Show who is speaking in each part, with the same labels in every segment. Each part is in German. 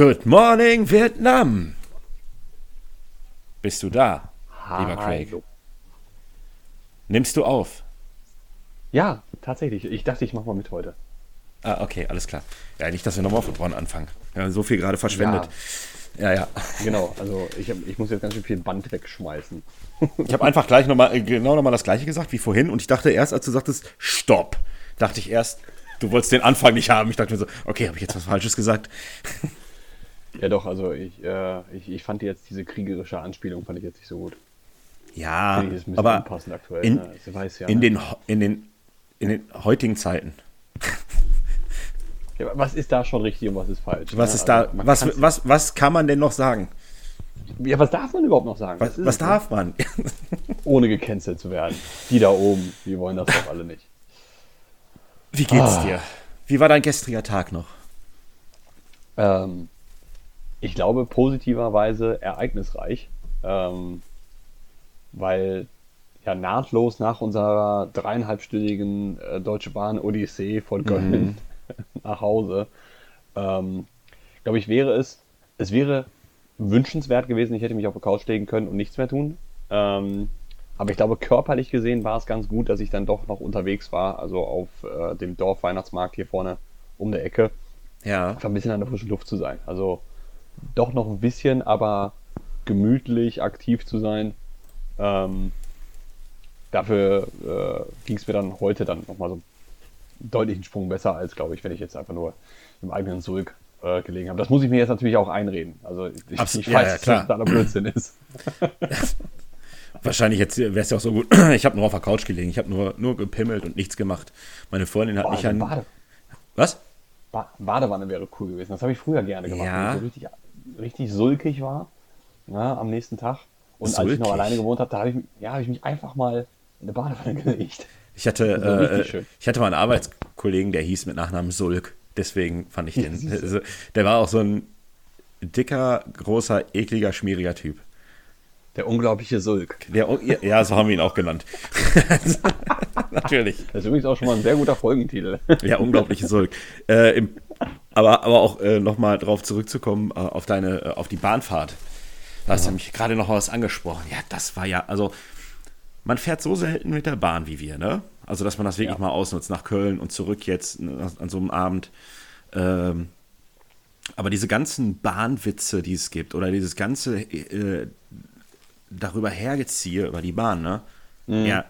Speaker 1: Good morning, Vietnam. Bist du da, lieber Craig?
Speaker 2: Hallo.
Speaker 1: Nimmst du auf?
Speaker 2: Ja, tatsächlich. Ich dachte, ich mache mal mit heute.
Speaker 1: Ah, okay, alles klar. Ja, nicht, dass wir nochmal von vorne anfangen. Wir haben so viel gerade verschwendet. Ja, ja.
Speaker 2: Genau, also ich, hab, ich muss jetzt ganz schön viel Band wegschmeißen.
Speaker 1: Ich habe einfach gleich nochmal, genau nochmal das gleiche gesagt wie vorhin und ich dachte erst, als du sagtest, stopp, dachte ich erst, du wolltest den Anfang nicht haben. Ich dachte mir so, okay, habe ich jetzt was Falsches gesagt?
Speaker 2: Ja doch, also ich, äh, ich, ich fand jetzt diese kriegerische Anspielung fand ich jetzt nicht so gut.
Speaker 1: Ja, aber
Speaker 2: aktuell.
Speaker 1: in,
Speaker 2: ne? Sie weiß ja,
Speaker 1: in,
Speaker 2: ne?
Speaker 1: den, in, den, in den heutigen Zeiten,
Speaker 2: ja, was ist da schon richtig und was ist falsch?
Speaker 1: was
Speaker 2: ne?
Speaker 1: ist da,
Speaker 2: Also
Speaker 1: was, was, was kann man denn noch sagen?
Speaker 2: ja, was darf man überhaupt noch sagen?
Speaker 1: Was, was
Speaker 2: ne?
Speaker 1: darf man?
Speaker 2: Ohne gecancelt zu werden. Die da oben, die wollen das doch alle nicht.
Speaker 1: Wie geht's
Speaker 2: Ah.
Speaker 1: dir? Wie war dein gestriger Tag noch?
Speaker 2: Ähm, ich glaube positiverweise ereignisreich, ähm, weil ja nahtlos nach unserer dreieinhalbstündigen äh, Deutsche Bahn Odyssee von Köln nach Hause, ähm, glaube ich, wäre es, es wäre wünschenswert gewesen, ich hätte mich auf der Couch legen können und nichts mehr tun. Ähm, aber ich glaube, körperlich gesehen war es ganz gut, dass ich dann doch noch unterwegs war, also auf äh, dem Dorfweihnachtsmarkt hier vorne um der Ecke
Speaker 1: Ja.
Speaker 2: einfach ein bisschen an der frischen Luft zu sein. Also doch noch ein bisschen, aber gemütlich aktiv zu sein. Ähm, dafür äh, ging es mir dann heute dann nochmal so einen deutlichen Sprung besser, als glaube ich, wenn ich jetzt einfach nur im eigenen Sulk äh, gelegen habe. Das muss ich mir jetzt natürlich auch einreden. Also ich,
Speaker 1: Abs-
Speaker 2: ich weiß,
Speaker 1: ja,
Speaker 2: dass
Speaker 1: klar.
Speaker 2: das totaler Blödsinn ist.
Speaker 1: Wahrscheinlich jetzt wäre es ja auch so gut. Ich habe nur auf der Couch gelegen. Ich habe nur, nur gepimmelt und nichts gemacht. Meine Freundin hat
Speaker 2: Boah,
Speaker 1: mich
Speaker 2: so
Speaker 1: an. Was?
Speaker 2: Ba Badewanne wäre cool gewesen. Das habe ich früher gerne gemacht,
Speaker 1: Ja.
Speaker 2: wenn ich so richtig, richtig sulkig war ja, am nächsten Tag. Und als ich noch
Speaker 1: Sulkig?
Speaker 2: alleine gewohnt habe, da habe ich, ja, hab ich mich einfach mal in eine Badewanne gelegt.
Speaker 1: Ich hatte, äh, ich hatte mal einen Arbeitskollegen, der hieß mit Nachnamen Sulk. Deswegen fand ich den.
Speaker 2: du.
Speaker 1: also, der war auch so ein dicker, großer, ekliger, schmieriger Typ.
Speaker 2: Der unglaubliche Sulk.
Speaker 1: Der, ja, so haben wir ihn auch genannt. Natürlich.
Speaker 2: Das ist übrigens auch schon mal ein sehr guter Folgentitel.
Speaker 1: Ja, unglaubliche Sulk. Äh, im, aber, aber auch äh, nochmal drauf zurückzukommen, äh, auf deine, äh, auf die Bahnfahrt. Da hast du mich gerade noch was angesprochen. Ja, das war ja, also man fährt so selten mit der Bahn wie wir, ne? Also, dass man das wirklich
Speaker 2: Ja.
Speaker 1: mal ausnutzt, nach Köln und zurück jetzt ne, an so einem Abend. Ähm, aber diese ganzen Bahnwitze, die es gibt, oder dieses ganze äh, darüber hergeziehe über die Bahn, ne? Ja,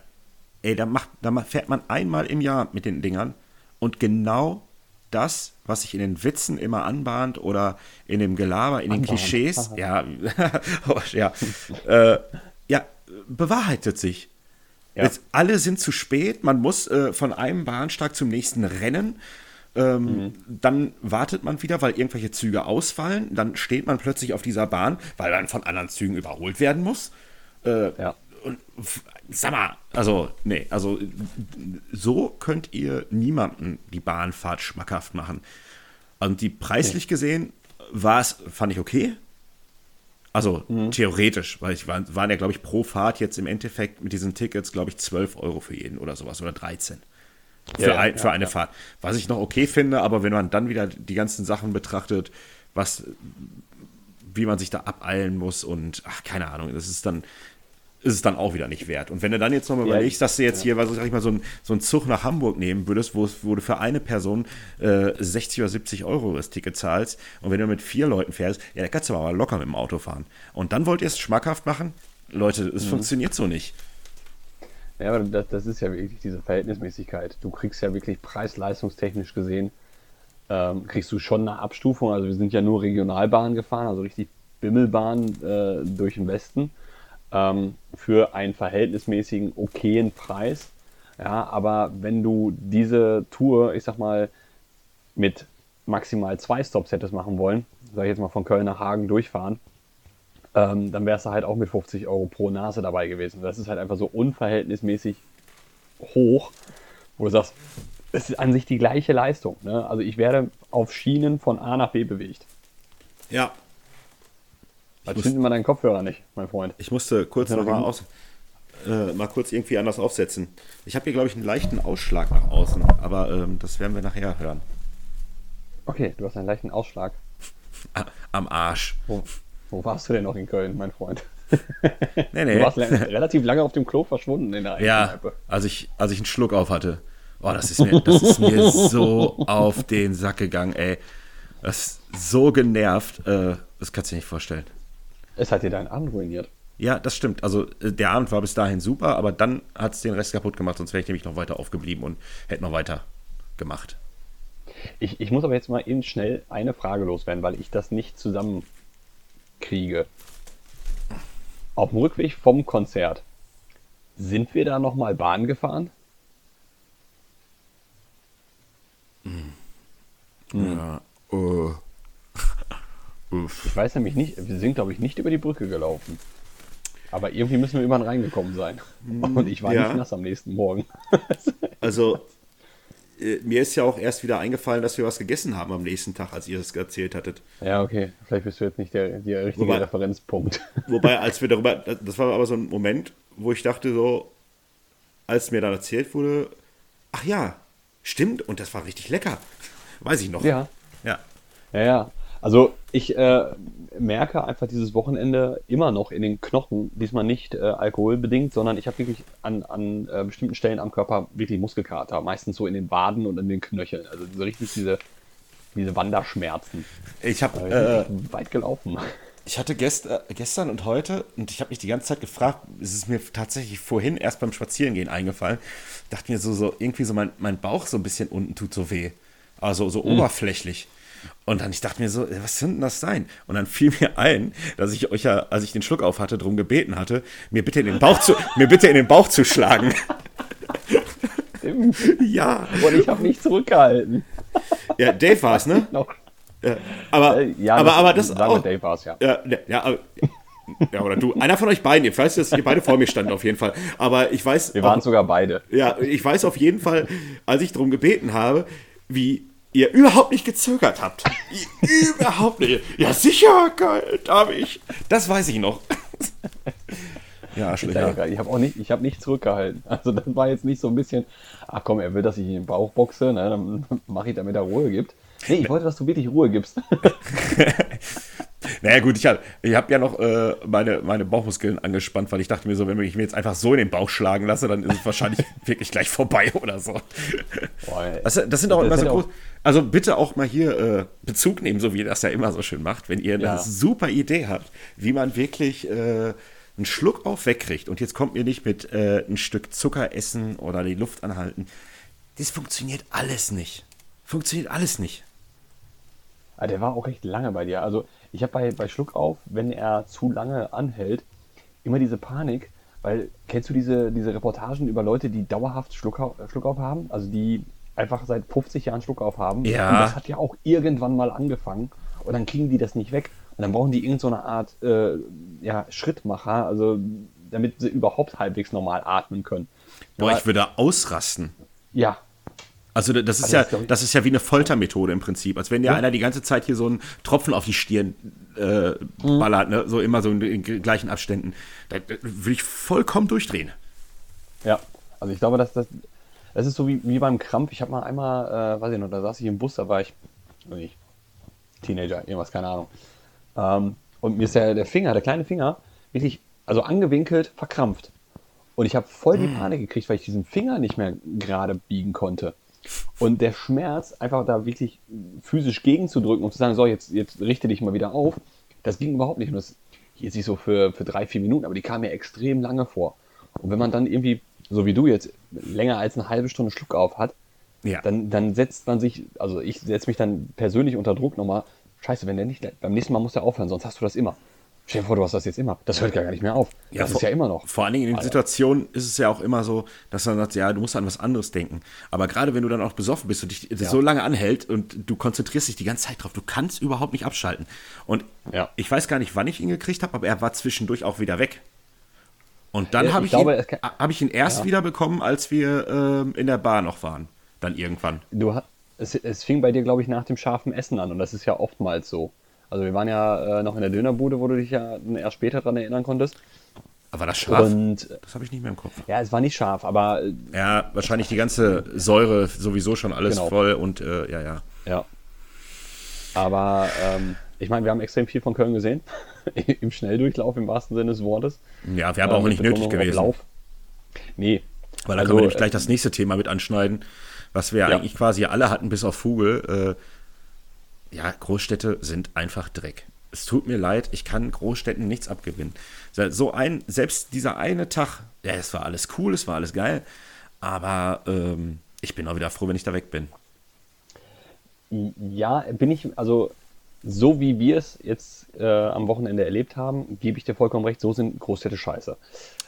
Speaker 1: ey, da, macht, da fährt man einmal im Jahr mit den Dingern und genau das, was sich in den Witzen immer anbahnt oder in dem Gelaber, in den. Klischees, ja, ja, äh, ja, bewahrheitet sich.
Speaker 2: Ja.
Speaker 1: Jetzt, alle sind zu spät, man muss äh, von einem Bahnsteig zum nächsten rennen. Ähm, Dann wartet man wieder, weil irgendwelche Züge ausfallen. Dann steht man plötzlich auf dieser Bahn, weil man von anderen Zügen überholt werden muss. Äh,
Speaker 2: Ja.
Speaker 1: Und sag mal, also, nee, also so könnt ihr niemanden die Bahnfahrt schmackhaft machen. Und die preislich gesehen war es, fand ich okay. Also
Speaker 2: Mhm.
Speaker 1: theoretisch, weil ich war, waren ja, glaube ich, pro Fahrt jetzt im Endeffekt mit diesen Tickets, glaube ich, 12 Euro für jeden oder sowas oder 13. Für,
Speaker 2: Ja, ja,
Speaker 1: ein, für eine
Speaker 2: ja.
Speaker 1: Fahrt. Was ich noch okay finde, aber wenn man dann wieder die ganzen Sachen betrachtet, was, wie man sich da abeilen muss und ach, keine Ahnung, das ist dann, ist es dann auch wieder nicht wert. Und wenn du dann jetzt nochmal
Speaker 2: Ja,
Speaker 1: überlegst, dass du jetzt hier, was sag ich mal, so einen so einen Zug nach Hamburg nehmen würdest, wo, es- wo du für eine Person äh, 60 oder 70 Euro das Ticket zahlst und wenn du mit vier Leuten fährst, ja, da kannst du aber mal locker mit dem Auto fahren. Und dann wollt ihr es schmackhaft machen? Leute, es
Speaker 2: Mhm.
Speaker 1: funktioniert so nicht.
Speaker 2: Ja, aber das, das ist ja wirklich diese Verhältnismäßigkeit. Du kriegst ja wirklich preis-leistungstechnisch gesehen, ähm, kriegst du schon eine Abstufung. Also wir sind ja nur Regionalbahn gefahren, also richtig Bimmelbahn äh, durch den Westen ähm, für einen verhältnismäßigen okayen Preis. Ja, aber wenn du diese Tour, ich sag mal, mit maximal zwei Stops hättest machen wollen, sag ich jetzt mal von Köln nach Hagen durchfahren, ähm, dann wärst du halt auch mit 50 Euro pro Nase dabei gewesen. Das ist halt einfach so unverhältnismäßig hoch, wo du sagst, es ist an sich die gleiche Leistung. Ne? Also ich werde auf Schienen von A nach B bewegt.
Speaker 1: Ja. Muss-
Speaker 2: zünden wir deinen Kopfhörer nicht, mein Freund.
Speaker 1: Ich musste kurz
Speaker 2: Ja,
Speaker 1: noch mal aus, äh, mal kurz irgendwie anders aufsetzen. Ich habe hier, glaube ich, einen leichten Ausschlag nach außen, aber ähm, das werden wir nachher hören.
Speaker 2: Okay, du hast einen leichten Ausschlag.
Speaker 1: Am Arsch.
Speaker 2: Wo, wo warst du denn noch in Köln, mein Freund?
Speaker 1: Nee, nee.
Speaker 2: Du warst relativ lange auf dem Klo verschwunden in der
Speaker 1: Ja,
Speaker 2: Kneipe.
Speaker 1: als ich, als ich einen Schluck auf hatte. Oh, das ist mir, das ist mir so auf den Sack gegangen, ey. Das ist so genervt. Äh, das kannst du dir nicht vorstellen.
Speaker 2: Es hat dir deinen Abend ruiniert.
Speaker 1: Ja, das stimmt. Also äh, der Abend war bis dahin super, aber dann hat es den Rest kaputt gemacht, sonst wäre ich nämlich noch weiter aufgeblieben und hätte noch weiter gemacht.
Speaker 2: Ich, ich muss aber jetzt mal eben schnell eine Frage loswerden, weil ich das nicht zusammenkriege. Auf dem Rückweg vom Konzert, sind wir da nochmal Bahn gefahren?
Speaker 1: Ja, äh.
Speaker 2: Ich weiß nämlich nicht, wir sind glaube ich nicht über die Brücke gelaufen. Aber irgendwie müssen wir über den Rhein gekommen sein. Und ich war
Speaker 1: ja.
Speaker 2: nicht nass am nächsten Morgen.
Speaker 1: Also, äh, mir ist ja auch erst wieder eingefallen, dass wir was gegessen haben am nächsten Tag, als ihr das erzählt hattet.
Speaker 2: Ja, okay. Vielleicht bist du jetzt nicht der, der richtige
Speaker 1: Wobei-
Speaker 2: Referenzpunkt.
Speaker 1: Wobei, als wir darüber, das war aber so ein Moment, wo ich dachte so, als mir dann erzählt wurde, ach ja, stimmt, und das war richtig lecker. Weiß ich noch.
Speaker 2: Ja.
Speaker 1: Ja.
Speaker 2: Ja, ja. Also ich äh, merke einfach dieses Wochenende immer noch in den Knochen, diesmal nicht äh, alkoholbedingt, sondern ich habe wirklich an, an äh, bestimmten Stellen am Körper wirklich Muskelkater, meistens so in den Waden und in den Knöcheln. Also so richtig diese, diese Wanderschmerzen.
Speaker 1: Ich habe
Speaker 2: Äh, weit gelaufen.
Speaker 1: Ich hatte gest, äh, gestern und heute, und ich habe mich die ganze Zeit gefragt, es ist mir tatsächlich vorhin erst beim Spazierengehen eingefallen, dachte mir so, so irgendwie so, mein, mein Bauch so ein bisschen unten tut so weh. Also so oberflächlich. Und dann, ich dachte mir so, was könnte denn das sein? Und dann fiel mir ein, dass ich euch ja, als ich den Schluck auf hatte, darum gebeten hatte, mir bitte in den Bauch zu, mir bitte in den Bauch zu schlagen.
Speaker 2: Stimmt.
Speaker 1: ja.
Speaker 2: Und ich habe mich zurückgehalten.
Speaker 1: Ja, Dave war es, ne?
Speaker 2: Noch.
Speaker 1: Ja. Aber,
Speaker 2: Äh, ja,
Speaker 1: aber, aber das
Speaker 2: sagen wir
Speaker 1: auch,
Speaker 2: Dave war's, ja.
Speaker 1: Ja, ja, ja, aber- ja, oder du. Einer von euch beiden. Ich weiß, dass ihr beide vor mir standen auf jeden Fall. Aber ich weiß.
Speaker 2: Wir waren
Speaker 1: auch,
Speaker 2: sogar beide.
Speaker 1: ja, ich weiß auf jeden Fall, als ich darum gebeten habe, wie ihr überhaupt nicht gezögert habt. Überhaupt nicht. Ja, sicher, geil, darf ich. Das weiß ich noch. ja, schlecht.
Speaker 2: Ich habe auch nicht, ich habe nicht zurückgehalten. Also das war jetzt nicht so ein bisschen, ach komm, er will, dass ich ihn in den Bauch boxe, ne, dann mache ich, damit er Ruhe gibt. Nee, ich wollte, dass du wirklich Ruhe gibst.
Speaker 1: Naja, gut, ich habe ich hab ja noch äh, meine, meine Bauchmuskeln angespannt, weil ich dachte mir so, wenn ich mir jetzt einfach so in den Bauch schlagen lasse, dann ist es wahrscheinlich wirklich gleich vorbei oder so.
Speaker 2: Boah.
Speaker 1: Das, das sind auch
Speaker 2: Das
Speaker 1: immer so groß. Also bitte auch mal hier äh, Bezug nehmen, so wie ihr das ja immer so schön macht, wenn ihr eine
Speaker 2: Ja.
Speaker 1: super Idee habt, wie man wirklich äh, einen Schluck auf wegkriegt. Und jetzt kommt mir nicht mit äh, ein Stück Zucker essen oder die Luft anhalten. Das funktioniert alles nicht. Funktioniert alles nicht.
Speaker 2: Ah, der war auch recht lange bei dir. Also ich habe bei, bei Schluck auf, wenn er zu lange anhält, immer diese Panik, weil kennst du diese, diese Reportagen über Leute, die dauerhaft Schluckauf, Schluckauf haben? Also die einfach seit 50 Jahren Schluckauf haben.
Speaker 1: Ja.
Speaker 2: Und das hat ja auch irgendwann mal angefangen und dann kriegen die das nicht weg. Und dann brauchen die irgendeine so Art äh, ja, Schrittmacher, also damit sie überhaupt halbwegs normal atmen können.
Speaker 1: Boah,
Speaker 2: Aber-
Speaker 1: ich würde ausrasten.
Speaker 2: ja,
Speaker 1: Also das ist
Speaker 2: Also
Speaker 1: ja,
Speaker 2: das
Speaker 1: das ist ja wie eine Foltermethode im Prinzip. Als wenn dir einer die ganze Zeit hier so einen Tropfen auf die Stirn äh, ballert, ne? so immer so in, in gleichen Abständen. Da, da würde ich vollkommen durchdrehen.
Speaker 2: Ja, also ich glaube, dass das, das ist so wie, wie beim Krampf. Ich habe mal einmal, äh, weiß ich noch, da saß ich im Bus, da war ich, nicht, Teenager, irgendwas, keine Ahnung. Ähm, und mir ist der, der Finger, der kleine Finger, wirklich, also angewinkelt, verkrampft. Und ich habe voll die Panik gekriegt, weil ich diesen Finger nicht mehr gerade biegen konnte. Und der Schmerz, einfach da wirklich physisch gegenzudrücken und zu sagen, so, jetzt, jetzt richte dich mal wieder auf, das ging überhaupt nicht. Und das hielt sich so für, für drei, vier Minuten, aber die kam mir extrem lange vor. Und wenn man dann irgendwie, so wie du jetzt, länger als eine halbe Stunde Schluck auf hat,
Speaker 1: Ja.
Speaker 2: dann, dann setzt man sich, also ich setze mich dann persönlich unter Druck nochmal, scheiße, wenn der nicht, beim nächsten Mal muss der aufhören, sonst hast du das immer. Stell dir vor, du hast das jetzt immer. Das hört gar nicht mehr auf. das ist
Speaker 1: vor-
Speaker 2: ja immer noch.
Speaker 1: Vor allen Dingen in den
Speaker 2: Alter.
Speaker 1: Situationen ist es ja auch immer so, dass man sagt, ja, du musst an was anderes denken. Aber gerade wenn du dann auch besoffen bist und dich das so lange anhält und du konzentrierst dich die ganze Zeit drauf, du kannst überhaupt nicht abschalten. Und
Speaker 2: Ja.
Speaker 1: ich weiß gar nicht, wann ich ihn gekriegt habe, aber er war zwischendurch auch wieder weg. Und dann
Speaker 2: Ja,
Speaker 1: habe
Speaker 2: ich
Speaker 1: ich, ihn,
Speaker 2: kann-
Speaker 1: hab ich ihn erst wieder bekommen, als wir ähm, in der Bar noch waren. Dann irgendwann.
Speaker 2: Du, es, es fing bei dir, glaube ich, nach dem scharfen Essen an und das ist ja oftmals so. Also wir waren ja äh, noch in der Dönerbude, wo du dich ja erst später daran erinnern konntest.
Speaker 1: Aber das scharf,
Speaker 2: Und
Speaker 1: das habe ich nicht mehr im Kopf.
Speaker 2: ja, es war nicht scharf, aber äh,
Speaker 1: Ja, wahrscheinlich die ganze Säure sowieso schon alles
Speaker 2: Genau.
Speaker 1: voll und äh, ja, ja.
Speaker 2: ja. Aber ähm, ich meine, wir haben extrem viel von Köln gesehen. Im Schnelldurchlauf im wahrsten Sinne des Wortes.
Speaker 1: Ja, wäre aber auch
Speaker 2: Ähm,
Speaker 1: nicht nötig gewesen.
Speaker 2: Lauf. Nee.
Speaker 1: Weil da
Speaker 2: Also,
Speaker 1: können wir nämlich
Speaker 2: äh,
Speaker 1: gleich das nächste Thema mit anschneiden, was wir Ja. eigentlich quasi alle hatten, bis auf Vogel. Äh, ja, Großstädte sind einfach Dreck. Es tut mir leid, ich kann Großstädten nichts abgewinnen. So ein, selbst dieser eine Tag, ja, es war alles cool, es war alles geil, aber ähm, ich bin auch wieder froh, wenn ich da weg bin.
Speaker 2: Ja, bin ich, also so wie wir es jetzt äh, am Wochenende erlebt haben, gebe ich dir vollkommen recht, so sind Großstädte scheiße.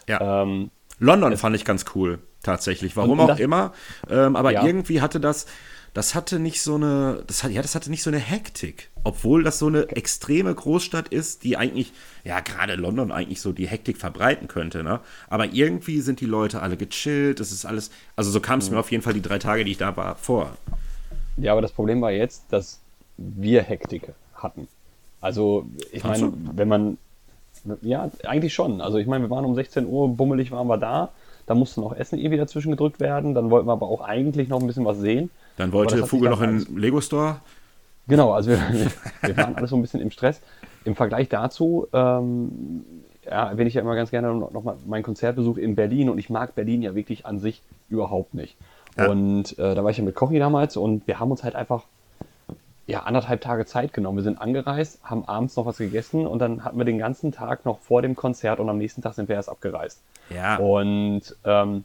Speaker 1: Ja.
Speaker 2: Ähm,
Speaker 1: London fand ich ganz cool, tatsächlich. Warum auch immer. Ähm, aber
Speaker 2: Ja.
Speaker 1: irgendwie hatte das, das hatte nicht so eine, das hat, ja, das hatte nicht so eine Hektik. Obwohl das so eine extreme Großstadt ist, die eigentlich, ja, gerade London eigentlich so die Hektik verbreiten könnte, ne? Aber irgendwie sind die Leute alle gechillt, es ist alles, also so kam es
Speaker 2: Mhm.
Speaker 1: mir auf jeden Fall die drei Tage, die ich da war, vor.
Speaker 2: Ja, aber das Problem war jetzt, dass wir Hektik hatten. Also, ich meine, wenn man. Ja, eigentlich schon. Also, ich meine, wir waren um 16 Uhr, bummelig waren wir da. Da musste noch Essen irgendwie dazwischen gedrückt werden. Dann wollten wir aber auch eigentlich noch ein bisschen was sehen.
Speaker 1: Dann wollte
Speaker 2: dann
Speaker 1: noch in
Speaker 2: alles-
Speaker 1: den Lego Store.
Speaker 2: Genau, also wir, wir waren alle so ein bisschen im Stress. Im Vergleich dazu ähm, ja, erwähne ich ja immer ganz gerne noch, noch mal meinen Konzertbesuch in Berlin und ich mag Berlin ja wirklich an sich überhaupt nicht.
Speaker 1: Ja.
Speaker 2: Und äh, da war ich ja mit Kochi damals und wir haben uns halt einfach ja, anderthalb Tage Zeit genommen. Wir sind angereist, haben abends noch was gegessen und dann hatten wir den ganzen Tag noch vor dem Konzert und am nächsten Tag sind wir erst abgereist.
Speaker 1: Ja.
Speaker 2: Und ähm,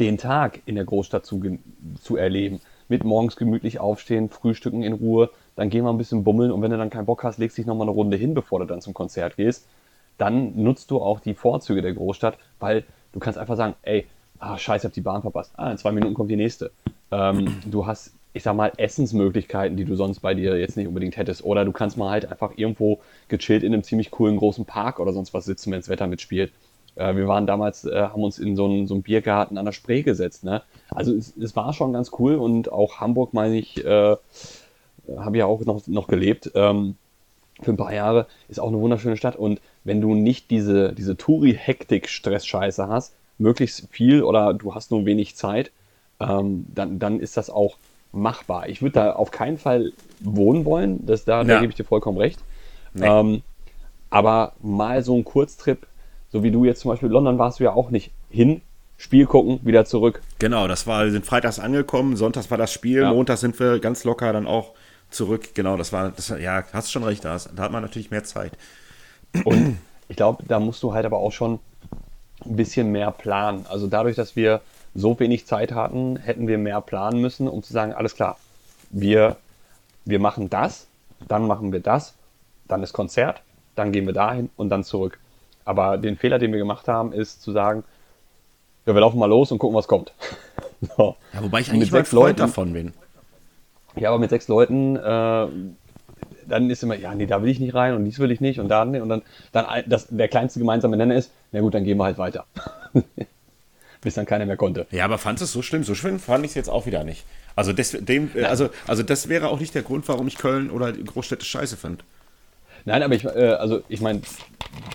Speaker 2: den Tag in der Großstadt zu, zu erleben, mit morgens gemütlich aufstehen, frühstücken in Ruhe, dann gehen wir ein bisschen bummeln und wenn du dann keinen Bock hast, legst dich nochmal eine Runde hin, bevor du dann zum Konzert gehst, dann nutzt du auch die Vorzüge der Großstadt, weil du kannst einfach sagen, ey, ah, scheiße, ich hab die Bahn verpasst. Ah, in zwei Minuten kommt die nächste. Ähm, du hast, ich sag mal, Essensmöglichkeiten, die du sonst bei dir jetzt nicht unbedingt hättest. Oder du kannst mal halt einfach irgendwo gechillt in einem ziemlich coolen großen Park oder sonst was sitzen, wenn das Wetter mitspielt. Äh, wir waren damals, äh, haben uns in so einen, so einen Biergarten an der Spree gesetzt. Ne? Also es, es war schon ganz cool und auch Hamburg, meine ich, äh, habe ja auch noch, noch gelebt. Ähm, für ein paar Jahre ist auch eine wunderschöne Stadt. Und wenn du nicht diese, diese Touri-Hektik-Stress-Scheiße hast, möglichst viel oder du hast nur wenig Zeit, ähm, dann, dann ist das auch machbar. Ich würde da auf keinen Fall wohnen wollen, das, da, da
Speaker 1: Ja.
Speaker 2: gebe ich dir vollkommen recht.
Speaker 1: Nee.
Speaker 2: Ähm, aber mal so ein Kurztrip, so wie du jetzt zum Beispiel in London warst du ja auch nicht hin, Spiel gucken, wieder zurück.
Speaker 1: Genau, das war, wir sind freitags angekommen, sonntags war das Spiel,
Speaker 2: Ja.
Speaker 1: montags sind wir ganz locker dann auch zurück. Genau, das war, das, ja, hast schon recht, da, da hat man natürlich mehr Zeit.
Speaker 2: Und ich glaube, da musst du halt aber auch schon ein bisschen mehr planen. Also dadurch, dass wir so wenig Zeit hatten, hätten wir mehr planen müssen, um zu sagen, alles klar, wir, wir machen das, dann machen wir das, dann ist Konzert, dann gehen wir dahin und dann zurück. Aber den Fehler, den wir gemacht haben, ist zu sagen, ja, wir laufen mal los und gucken, was kommt. so.
Speaker 1: Ja, wobei ich eigentlich
Speaker 2: mit sechs Leuten-
Speaker 1: davon bin.
Speaker 2: Ja, aber mit sechs Leuten, äh, dann ist immer, ja, nee, da will ich nicht rein und dies will ich nicht und da nicht. Und dann, dann das, der kleinste gemeinsame Nenner ist, na gut, dann gehen wir halt weiter. Bis dann keiner mehr konnte.
Speaker 1: Ja, aber fandest du es so schlimm? So schlimm fand ich es jetzt auch wieder nicht. Also, des, dem, äh, also, also das wäre auch nicht der Grund, warum ich Köln oder Großstädte scheiße fand.
Speaker 2: Nein, aber ich, äh, also ich meine,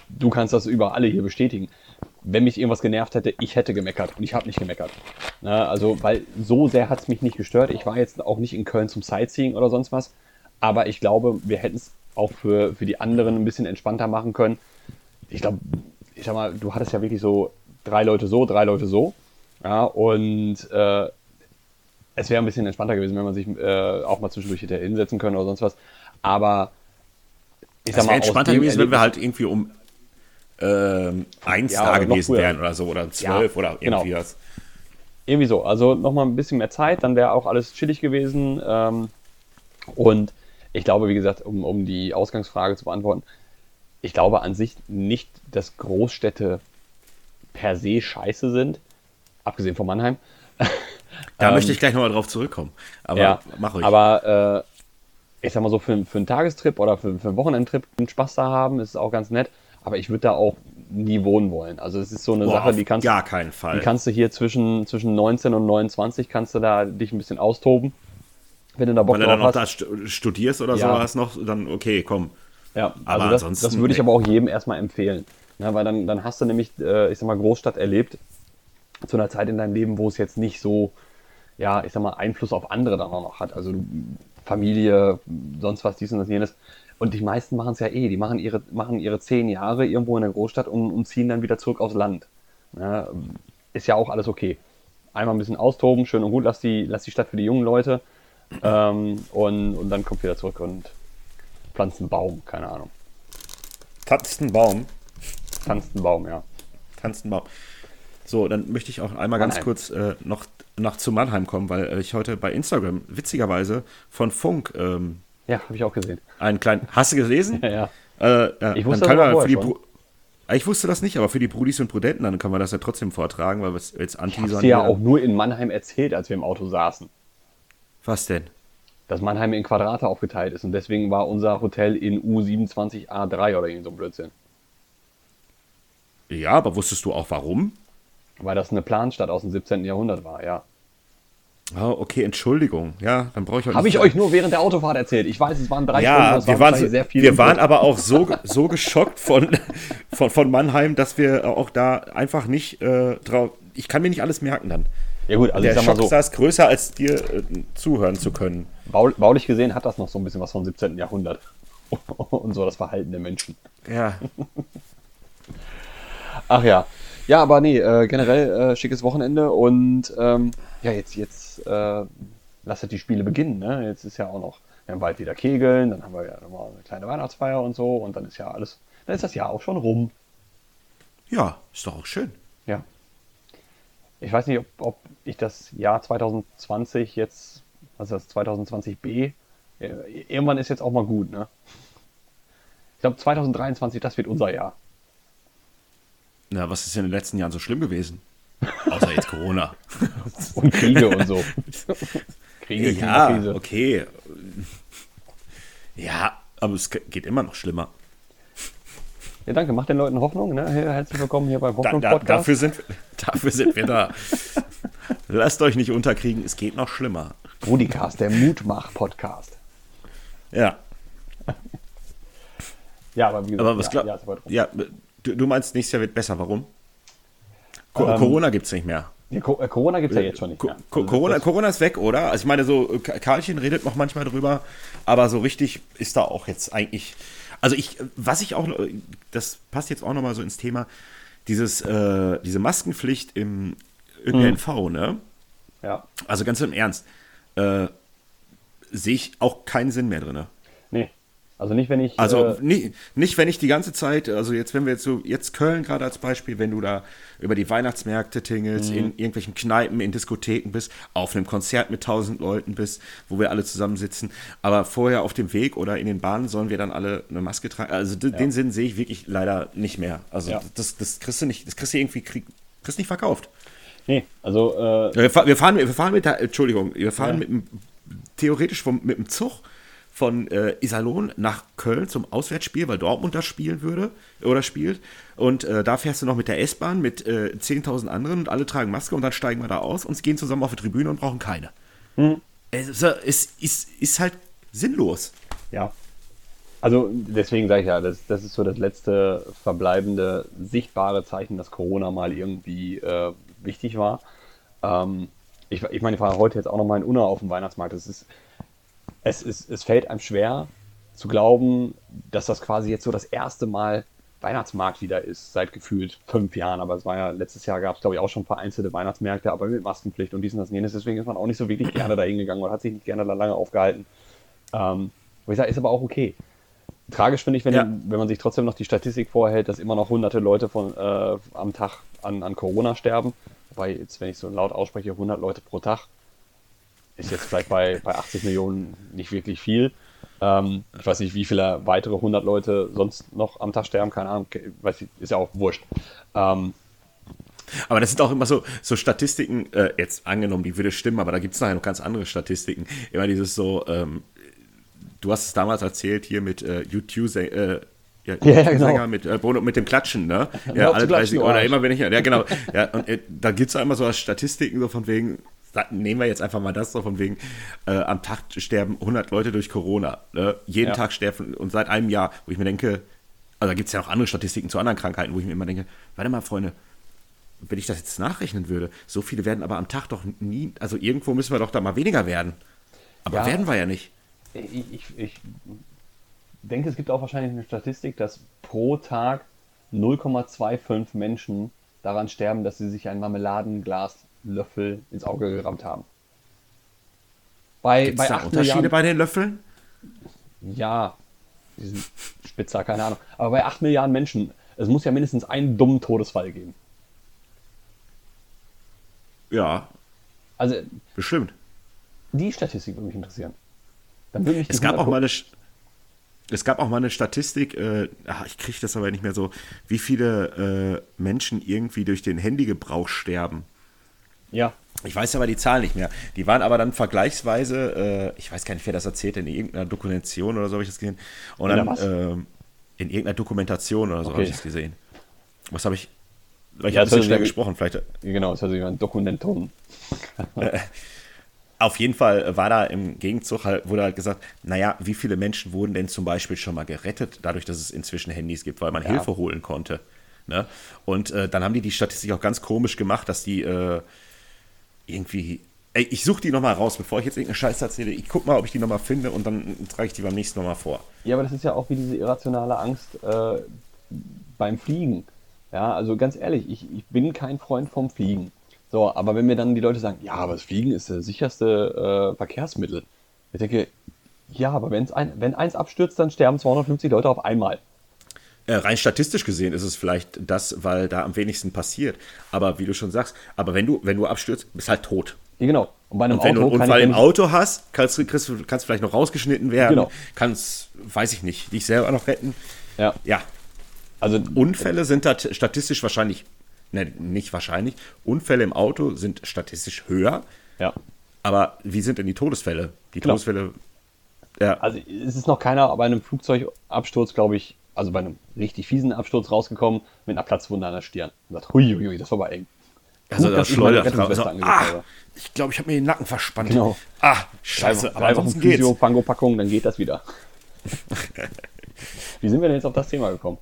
Speaker 2: du kannst das über alle hier bestätigen. Wenn mich irgendwas genervt hätte, ich hätte gemeckert und ich habe nicht gemeckert. Na, also, weil so sehr hat es mich nicht gestört. Ich war jetzt auch nicht in Köln zum Sightseeing oder sonst was, aber ich glaube, wir hätten es auch für, für die anderen ein bisschen entspannter machen können. Ich glaube, ich sag mal, du hattest ja wirklich so drei Leute so, drei Leute so. Ja, und äh, es wäre ein bisschen entspannter gewesen, wenn man sich äh, auch mal zwischendurch hätte hinsetzen können oder sonst was. Aber ich
Speaker 1: Es wäre
Speaker 2: aus
Speaker 1: entspannter gewesen, wenn wir halt irgendwie um ähm, eins
Speaker 2: Ja,
Speaker 1: da gewesen wären oder so oder zwölf
Speaker 2: Ja,
Speaker 1: oder
Speaker 2: genau.
Speaker 1: irgendwie was.
Speaker 2: Irgendwie so. Also nochmal ein bisschen mehr Zeit, dann wäre auch alles chillig gewesen. Ähm, und ich glaube, wie gesagt, um, um die Ausgangsfrage zu beantworten, ich glaube an sich nicht, dass Großstädte per se scheiße sind, abgesehen von Mannheim.
Speaker 1: Da
Speaker 2: Ähm,
Speaker 1: möchte ich gleich nochmal drauf zurückkommen. Aber
Speaker 2: ja,
Speaker 1: mach ruhig.
Speaker 2: aber äh, ich sag mal so, für, für einen Tagestrip oder für, für einen Wochenendtrip einen Spaß da haben, ist auch ganz nett. Aber ich würde da auch nie wohnen wollen. Also es ist so eine
Speaker 1: Boah,
Speaker 2: Sache, die kannst,
Speaker 1: gar keinen Fall.
Speaker 2: die kannst du hier zwischen, zwischen 19 und 29 kannst du da dich ein bisschen austoben. Wenn du da Bock
Speaker 1: Wenn du dann noch
Speaker 2: hast.
Speaker 1: da stu- studierst oder
Speaker 2: Ja.
Speaker 1: sowas noch, dann okay, komm.
Speaker 2: Ja,
Speaker 1: Aber
Speaker 2: also das,
Speaker 1: ansonsten,
Speaker 2: das würde ich aber auch jedem erstmal empfehlen. Ja, weil dann, dann hast du nämlich, äh, ich sag mal, Großstadt erlebt, zu einer Zeit in deinem Leben, wo es jetzt nicht so, ja, ich sag mal, Einfluss auf andere dann auch noch hat. Also Familie, sonst was, dies und das, jenes. Und die meisten machen es ja eh. Die machen ihre, machen ihre zehn Jahre irgendwo in der Großstadt und, und ziehen dann wieder zurück aufs Land. Ja, ist ja auch alles okay. Einmal ein bisschen austoben, schön und gut, lass die, lass die Stadt für die jungen Leute. Ähm, und, und dann kommt wieder zurück und pflanzt einen Baum, keine Ahnung.
Speaker 1: Tanzt einen Baum.
Speaker 2: Tanzt einen Baum, ja.
Speaker 1: Tanzt einen Baum. So, dann möchte ich auch einmal ganz
Speaker 2: Mannheim.
Speaker 1: kurz äh, noch, noch zu Mannheim kommen, weil äh, ich heute bei Instagram witzigerweise von Funk ähm,
Speaker 2: Ja, habe ich auch gesehen.
Speaker 1: einen kleinen. Hast du gelesen?
Speaker 2: Ja, ja.
Speaker 1: Äh,
Speaker 2: Ich wusste
Speaker 1: kann man ich wusste das nicht, aber für die Brudis und Prudenten, dann können wir das ja trotzdem vortragen, weil wir es jetzt
Speaker 2: Ich habe ja auch nur in Mannheim erzählt, als wir im Auto saßen,
Speaker 1: Was denn?
Speaker 2: dass Mannheim in Quadrate aufgeteilt ist. Und deswegen war unser Hotel in U27A3 oder irgend so ein Blödsinn.
Speaker 1: Ja, aber wusstest du auch warum?
Speaker 2: Weil das eine Planstadt aus dem 17. Jahrhundert war, ja.
Speaker 1: Ah, okay, Entschuldigung. Ja, dann brauche ich
Speaker 2: Habe ich euch nur während der Autofahrt erzählt. Ich weiß, es waren drei Stunden,
Speaker 1: Ja,
Speaker 2: das
Speaker 1: wir
Speaker 2: war
Speaker 1: waren, so,
Speaker 2: sehr viel.
Speaker 1: wir waren aber auch so, so geschockt von, von, von Mannheim, dass wir auch da einfach nicht äh, drauf. Ich kann mir nicht alles merken dann.
Speaker 2: ja gut, also
Speaker 1: Der
Speaker 2: ich
Speaker 1: Schock
Speaker 2: so,
Speaker 1: saß größer, als dir äh, zuhören zu können.
Speaker 2: bau, baulich gesehen hat das noch so ein bisschen was vom 17. Jahrhundert. Und so das Verhalten der Menschen.
Speaker 1: Ja.
Speaker 2: Ach ja. Ja, aber nee, äh, generell äh, schickes Wochenende und ähm, ja, jetzt, jetzt äh, lasst die Spiele beginnen. Ne? Jetzt ist ja auch noch, wir haben bald wieder Kegeln, dann haben wir ja nochmal eine kleine Weihnachtsfeier und so und dann ist ja alles, dann ist das Jahr auch schon rum.
Speaker 1: Ja, ist doch auch schön.
Speaker 2: Ja. Ich weiß nicht, ob, ob ich das Jahr 2020 jetzt, also das 2020b, äh, irgendwann ist jetzt auch mal gut, ne? Ich glaube 2023, das wird unser Jahr.
Speaker 1: Na, was ist in den letzten Jahren so schlimm gewesen? Außer jetzt Corona.
Speaker 2: Und Kriege und so. Kriege,
Speaker 1: ja,
Speaker 2: Klimakrise.
Speaker 1: okay. Ja, aber es ge- geht immer noch schlimmer.
Speaker 2: Ja, danke. Macht den Leuten Hoffnung. Ne? Her- Herzlich willkommen hier beim
Speaker 1: Da,
Speaker 2: Hoffnung
Speaker 1: da,
Speaker 2: Podcast.
Speaker 1: dafür, sind, wir- dafür sind wir da. Lasst euch nicht unterkriegen, es geht noch schlimmer.
Speaker 2: Rudicast, der Mutmach-Podcast.
Speaker 1: Ja,
Speaker 2: Ja, aber wie gesagt,
Speaker 1: aber was
Speaker 2: ja,
Speaker 1: glaub,
Speaker 2: ja,
Speaker 1: ja, du, du meinst, nächstes Jahr wird besser. Warum? Co
Speaker 2: Ähm,
Speaker 1: Corona gibt es nicht mehr.
Speaker 2: Ja, Co- äh, Corona gibt es ja jetzt schon nicht mehr.
Speaker 1: Co
Speaker 2: Also
Speaker 1: Corona, Corona ist weg, oder? Also ich meine, so äh, Ka- Karlchen redet noch manchmal drüber, aber so richtig ist da auch jetzt eigentlich. Also ich, was ich auch, noch- das passt jetzt auch noch mal so ins Thema, dieses, äh, diese Maskenpflicht im ÖPNV, ne?
Speaker 2: Ja,
Speaker 1: Also ganz im Ernst, äh, sehe ich auch keinen Sinn mehr drin.
Speaker 2: nee. Also nicht, wenn ich.
Speaker 1: Also
Speaker 2: äh,
Speaker 1: nicht, nicht, wenn ich die ganze Zeit, also jetzt, wenn wir jetzt so, jetzt Köln gerade als Beispiel, wenn du da über die Weihnachtsmärkte tingelst,
Speaker 2: Mhm.
Speaker 1: in irgendwelchen Kneipen, in Diskotheken bist, auf einem Konzert mit tausend Leuten bist, wo wir alle zusammensitzen, aber vorher auf dem Weg oder in den Bahnen sollen wir dann alle eine Maske tragen. Also d- den Sinn sehe ich wirklich leider nicht mehr. Also
Speaker 2: Ja.
Speaker 1: das, das kriegst du nicht, das kriegst du irgendwie, krieg, kriegst nicht verkauft.
Speaker 2: nee, also. Äh,
Speaker 1: wir, fahren, wir fahren mit der, Entschuldigung, wir fahren
Speaker 2: Ja.
Speaker 1: mit dem, theoretisch vom, mit dem Zug von äh, Iserlohn nach Köln zum Auswärtsspiel, weil Dortmund das spielen würde oder spielt. Und äh, da fährst du noch mit der S-Bahn mit äh, 10.000 anderen und alle tragen Maske und dann steigen wir da aus und gehen zusammen auf die Tribüne und brauchen keine. Es, ist- es ist, ist halt sinnlos.
Speaker 2: Ja. Also deswegen sage ich ja, das, das ist so das letzte verbleibende sichtbare Zeichen, dass Corona mal irgendwie äh, wichtig war. Ähm, ich, ich meine, ich war heute jetzt auch noch mal in Unna auf dem Weihnachtsmarkt. Es, ist, es, ist, es fällt einem schwer zu glauben, dass das quasi jetzt so das erste Mal Weihnachtsmarkt wieder ist, seit gefühlt fünf Jahren. Aber es war ja, letztes Jahr gab es, glaube ich, auch schon vereinzelte Weihnachtsmärkte, aber mit Maskenpflicht und dies und das und jenes. Deswegen ist man auch nicht so wirklich gerne da hingegangen und hat sich nicht gerne da lange aufgehalten. Ähm, wo ich sage, ist aber auch okay. Tragisch finde ich, wenn,
Speaker 1: Ja.
Speaker 2: wenn man sich trotzdem noch die Statistik vorhält, dass immer noch hunderte Leute von, äh, am Tag an, an Corona sterben. Wobei jetzt, wenn ich so laut ausspreche, 100 Leute pro Tag, ist jetzt vielleicht bei, bei 80 Millionen nicht wirklich viel. Ähm, ich weiß nicht, wie viele weitere 100 Leute sonst noch am Tag sterben, keine Ahnung, ist ja auch wurscht. Ähm,
Speaker 1: Aber das sind auch immer so, so Statistiken, äh, jetzt angenommen, die würde stimmen, aber da gibt es nachher noch ganz andere Statistiken. Immer dieses so, ähm, du hast es damals erzählt hier mit äh, YouTube, äh, ja,
Speaker 2: Ja, ja, genau.
Speaker 1: mit, äh, mit dem Klatschen, ne? Ja, alle
Speaker 2: zu klatschen,
Speaker 1: 30 oder immer wenn ich, ja genau. Ja, und äh, da gibt es immer so Statistiken so von wegen, nehmen wir jetzt einfach mal das so von wegen, äh, am Tag sterben 100 Leute durch Corona. Ne? Jeden
Speaker 2: Ja.
Speaker 1: Tag sterben und seit einem Jahr, wo ich mir denke, also da gibt es ja auch andere Statistiken zu anderen Krankheiten, wo ich mir immer denke, warte mal, Freunde, wenn ich das jetzt nachrechnen würde, so viele werden aber am Tag doch nie, also irgendwo müssen wir doch da mal weniger werden. Aber
Speaker 2: Ja.
Speaker 1: werden wir ja nicht.
Speaker 2: ich, ich, ich denke, es gibt auch wahrscheinlich eine Statistik, dass pro Tag 0,25 Menschen daran sterben, dass sie sich ein Marmeladenglaslöffel ins Auge gerammt haben.
Speaker 1: Bei, Gibt's bei da Unterschiede Milliarden, bei den Löffeln?
Speaker 2: Ja, die sind spitzer, keine Ahnung. Aber bei 8 Milliarden Menschen, es muss ja mindestens einen dummen Todesfall geben.
Speaker 1: Ja.
Speaker 2: Also.
Speaker 1: Bestimmt.
Speaker 2: Die Statistik würde mich interessieren. Dann würde mich
Speaker 1: es gab auch mal eine. Es gab auch mal eine Statistik, äh, ach, ich kriege das aber nicht mehr so, wie viele äh, Menschen irgendwie durch den Handygebrauch sterben.
Speaker 2: Ja.
Speaker 1: Ich weiß aber die Zahl nicht mehr. Die waren aber dann vergleichsweise, äh, ich weiß gar nicht, wer das erzählt, in irgendeiner Dokumentation oder so habe ich das gesehen. Und in dann ähm, in irgendeiner Dokumentation oder so okay. habe ich das gesehen. Was habe ich? Weil ich ja, habe ein bisschen schnell gesprochen, vielleicht.
Speaker 2: Genau, es hat sich ein Dokumenton.
Speaker 1: Auf jeden Fall war da im Gegenzug halt, wurde halt gesagt, naja, wie viele Menschen wurden denn zum Beispiel schon mal gerettet, dadurch, dass es inzwischen Handys gibt, weil man ja. Hilfe holen konnte. Ne? Und äh, dann haben die die Statistik auch ganz komisch gemacht, dass die äh, irgendwie. Ey, ich suche die nochmal raus, bevor ich jetzt irgendeine Scheiße erzähle. Ich guck mal, ob ich die nochmal finde und dann trage ich die beim nächsten nochmal vor.
Speaker 2: Ja, aber das ist ja auch wie diese irrationale Angst äh, beim Fliegen. Ja, also ganz ehrlich, ich, ich bin kein Freund vom Fliegen. So, aber wenn mir dann die Leute sagen, ja, aber das Fliegen ist das sicherste äh, Verkehrsmittel. Ich denke, ja, aber wenn's ein, wenn eins abstürzt, dann sterben 250 Leute auf einmal.
Speaker 1: Äh, rein statistisch gesehen ist es vielleicht das, weil da am wenigsten passiert. Aber wie du schon sagst, aber wenn du, wenn du abstürzt, bist halt tot.
Speaker 2: Ja, genau.
Speaker 1: Und bei einem und wenn Auto du einen Unfall im Auto hast, kannst du kannst, kannst vielleicht noch rausgeschnitten werden. Genau. Kannst, weiß ich nicht, dich selber noch retten.
Speaker 2: Ja.
Speaker 1: Ja. Also Unfälle sind da statistisch wahrscheinlich ne, nicht wahrscheinlich, Unfälle im Auto sind statistisch höher.
Speaker 2: Ja.
Speaker 1: Aber wie sind denn die Todesfälle? Die
Speaker 2: genau.
Speaker 1: Todesfälle.
Speaker 2: Ja. Also es ist noch keiner bei einem Flugzeugabsturz, glaube ich, also bei einem richtig fiesen Absturz rausgekommen mit einer Platzwunde an der Stirn. Und sagt, huiuiui, das war aber eng.
Speaker 1: Also Gut, das schleudert also, ah, ich glaube, ich habe mir den Nacken verspannt.
Speaker 2: Genau.
Speaker 1: Ah, scheiße.
Speaker 2: Aber ansonsten geht's. Pango-Packung, dann geht das wieder. Wie sind wir denn jetzt auf das Thema gekommen?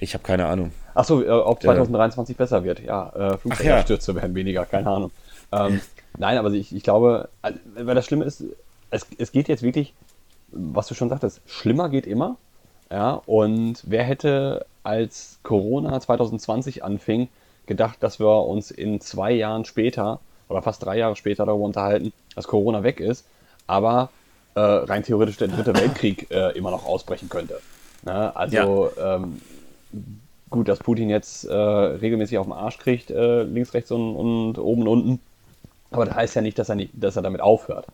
Speaker 1: Ich habe keine Ahnung.
Speaker 2: Achso, äh, ob 2023 äh, besser wird. Ja, äh, Flugzeugabstürze ja. werden weniger, keine Ahnung. Ähm, nein, aber ich, ich glaube, also, weil das Schlimme ist, es, es geht jetzt wirklich, was du schon sagtest, schlimmer geht immer. Ja, und wer hätte als Corona 2020 anfing, gedacht, dass wir uns in zwei Jahren später oder fast drei Jahre später darüber unterhalten, dass Corona weg ist, aber äh, rein theoretisch der dritte Weltkrieg äh, immer noch ausbrechen könnte. Ne? Also ja. ähm, gut, dass Putin jetzt äh, regelmäßig auf den Arsch kriegt, äh, links, rechts und, und, oben und unten. Aber das heißt ja nicht, dass er, nicht, dass er damit aufhört.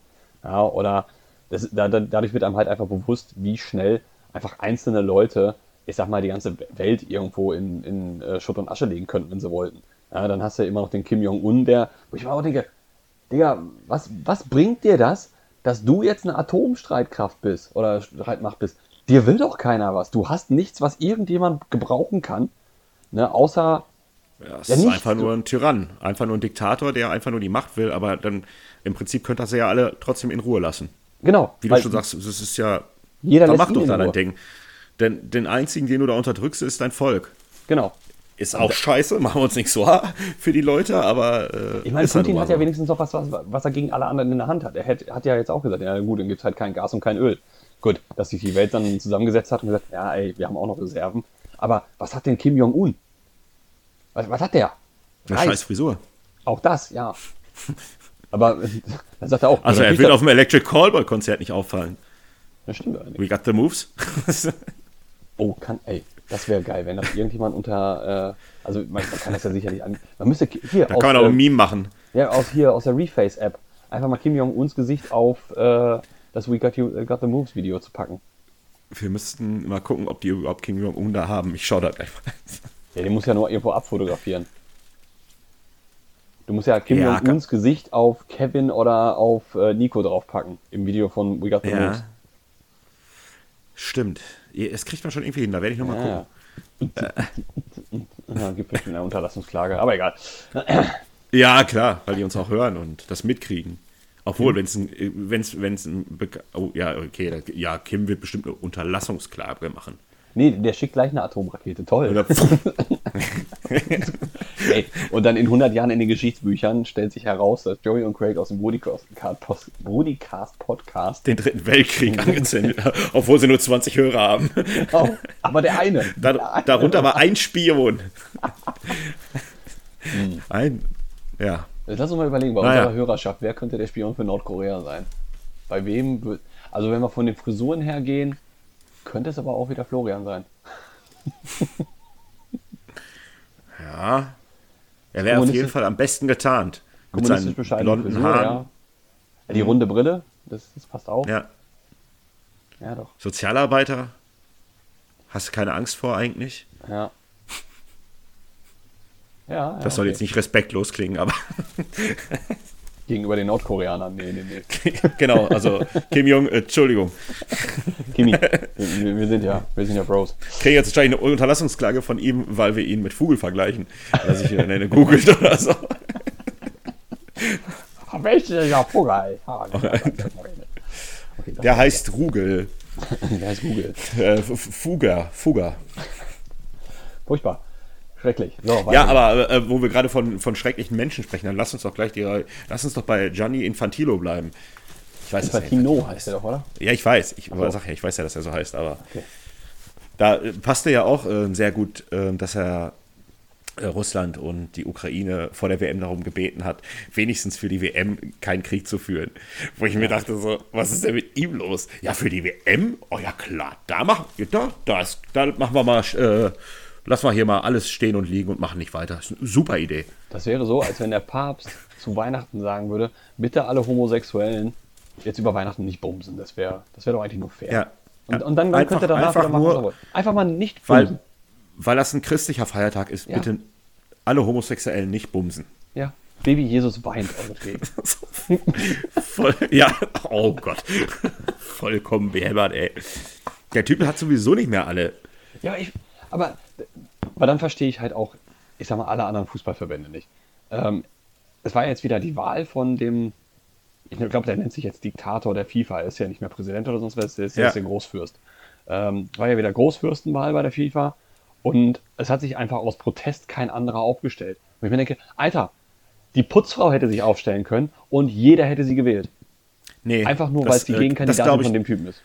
Speaker 2: Ja, oder das, da, dadurch wird einem halt einfach bewusst, wie schnell einfach einzelne Leute, ich sag mal, die ganze Welt irgendwo in, in uh, Schutt und Asche legen könnten, wenn sie wollten. Ja, dann hast du immer noch den Kim Jong-un, der, wo ich mir auch denke, Digga, was, was bringt dir das, dass du jetzt eine Atomstreitkraft bist oder Streitmacht bist? dir will doch keiner was. Du hast nichts, was irgendjemand gebrauchen kann, ne, außer.
Speaker 1: Ja, es ja, ist einfach nur ein Tyrann, einfach nur ein Diktator, der einfach nur die Macht will, aber dann im Prinzip könnt ihr sie ja alle trotzdem in Ruhe lassen.
Speaker 2: Genau.
Speaker 1: Wie du schon sagst, es ist ja.
Speaker 2: Jeder
Speaker 1: da mach doch da dein Ding. Denn den einzigen, den du da unterdrückst, ist dein Volk.
Speaker 2: Genau.
Speaker 1: Ist auch scheiße, machen wir uns nicht so für die Leute, aber.
Speaker 2: Äh, ich meine, Putin hat ja wenigstens noch was, was, was er gegen alle anderen in der Hand hat. Er hat, hat ja jetzt auch gesagt, ja gut, dann gibt es halt kein Gas und kein Öl. Gut, dass sich die Welt dann zusammengesetzt hat und gesagt, ja, ey, wir haben auch noch Reserven. Aber was hat denn Kim Jong-un? Was, was, hat der?
Speaker 1: Eine scheiß Frisur.
Speaker 2: Auch das, ja. Aber dann sagt er auch.
Speaker 1: Also er will auf dem Electric Callboy-Konzert nicht auffallen.
Speaker 2: Das stimmt eigentlich.
Speaker 1: We got the moves.
Speaker 2: oh, kann, ey, das wäre geil, wenn das irgendjemand unter, äh, also man, man, kann das ja sicherlich an, man müsste hier
Speaker 1: Da aus, kann man auch ein Meme machen.
Speaker 2: Ja, aus hier, aus der Reface-App. Einfach mal Kim Jong-uns Gesicht auf äh, das We Got, you, uh, Got the Moves Video zu packen.
Speaker 1: Wir müssten mal gucken, ob die überhaupt King Jong-un da haben. Ich schau da gleich mal.
Speaker 2: Ja, den muss ja nur irgendwo abfotografieren. Du musst ja Kim ja, Jong-uns Gesicht auf Kevin oder auf äh, Nico draufpacken im Video von We Got the ja. Moves.
Speaker 1: Stimmt. Es kriegt man schon irgendwie hin, da werde ich nochmal ja.
Speaker 2: gucken. ja, gibt bestimmt eine Unterlassungsklage, aber egal.
Speaker 1: ja, klar, weil die uns auch hören und das mitkriegen. Obwohl, mhm. wenn es ein, wenn's, wenn's ein, oh ja, okay, ja, Kim wird bestimmt eine Unterlassungsklage machen.
Speaker 2: Nee, der schickt gleich eine Atomrakete, toll. Oder, Ey, und dann in 100 Jahren in den Geschichtsbüchern stellt sich heraus, dass Joey und Craig aus dem Broadcast Podcast
Speaker 1: den dritten Weltkrieg angezündet haben, obwohl sie nur 20 Hörer haben.
Speaker 2: Genau, aber der eine.
Speaker 1: Dar
Speaker 2: der eine.
Speaker 1: darunter war ein Spion. ein, ja.
Speaker 2: Jetzt lass uns mal überlegen, bei
Speaker 1: Naja.
Speaker 2: unserer Hörerschaft, wer könnte der Spion für Nordkorea sein? Bei wem? Also wenn wir von den Frisuren her gehen, könnte es aber auch wieder Florian sein.
Speaker 1: Ja. Er wäre auf jeden Fall am besten getarnt. Mit seinen blonden
Speaker 2: Frisur,
Speaker 1: Haaren.
Speaker 2: ja. Die runde Brille, das, das passt auch.
Speaker 1: Ja.
Speaker 2: ja doch.
Speaker 1: Sozialarbeiter. Hast du keine Angst vor eigentlich?
Speaker 2: Ja. Ja, ja
Speaker 1: Das soll
Speaker 2: okay.
Speaker 1: jetzt nicht respektlos klingen, aber
Speaker 2: Gegenüber den Nordkoreanern. Nee, nee, nee.
Speaker 1: genau, also Kim Jong, äh, Entschuldigung,
Speaker 2: Kimi, wir, wir sind ja, wir sind ja Bros.
Speaker 1: kriege jetzt wahrscheinlich eine Unterlassungsklage von ihm, weil wir ihn mit Vogel vergleichen, dass ich ihn nenne, googelt oder so.
Speaker 2: Welcher ja Vogel? Okay,
Speaker 1: Der heißt Rugel,
Speaker 2: Der heißt Google.
Speaker 1: äh, Fuger, Fuger.
Speaker 2: Furchtbar. Schrecklich. So,
Speaker 1: Ja, aber äh, wo wir gerade von, von schrecklichen Menschen sprechen, dann lass uns doch gleich die, lass uns doch bei Gianni Infantilo bleiben. Ich weiß, dass er
Speaker 2: Infantino heißt der doch, oder?
Speaker 1: Ja, ich weiß. Ich
Speaker 2: so.
Speaker 1: sag ja, ich weiß ja, dass er so heißt, aber
Speaker 2: Okay.
Speaker 1: da äh, passte ja auch äh, sehr gut, äh, dass er äh, Russland und die Ukraine vor der WM darum gebeten hat, wenigstens für die WM keinen Krieg zu führen. Wo ich mir dachte so, was ist denn mit ihm los? Ja, für die WM? Oh ja, klar, da machen da, das, da machen wir mal, lassen wir hier mal alles stehen und liegen und machen nicht weiter. Das ist eine super Idee.
Speaker 2: Das wäre so, als wenn der Papst zu Weihnachten sagen würde, bitte alle Homosexuellen jetzt über Weihnachten nicht bumsen. Das wäre das wär doch eigentlich nur fair.
Speaker 1: Ja.
Speaker 2: Und, und dann, dann
Speaker 1: Einfach-
Speaker 2: könnt ihr danach
Speaker 1: einfach
Speaker 2: machen,
Speaker 1: nur-.
Speaker 2: Einfach mal nicht
Speaker 1: Weil,
Speaker 2: bumsen.
Speaker 1: weil das ein christlicher Feiertag ist,
Speaker 2: Ja.
Speaker 1: bitte alle Homosexuellen nicht bumsen.
Speaker 2: Ja. Baby Jesus weint euretwegen.
Speaker 1: Voll, ja, oh Gott. Vollkommen behämmert, ey. Der Typ hat sowieso nicht mehr alle.
Speaker 2: Ja, ich, aber, aber dann verstehe ich halt auch, ich sag mal, alle anderen Fußballverbände nicht. Ähm, es war jetzt wieder die Wahl von dem, ich glaube, der nennt sich jetzt Diktator der FIFA, er ist ja nicht mehr Präsident oder sonst was, der ist
Speaker 1: Ja.
Speaker 2: jetzt der Großfürst. Ähm, war ja wieder Großfürstenwahl bei der FIFA und es hat sich einfach aus Protest kein anderer aufgestellt. Und ich mir denke, Alter, die Putzfrau hätte sich aufstellen können und jeder hätte sie gewählt.
Speaker 1: Nee,
Speaker 2: Einfach nur, weil es die
Speaker 1: äh,
Speaker 2: Gegenkandidatin
Speaker 1: ich,
Speaker 2: von dem Typen ist.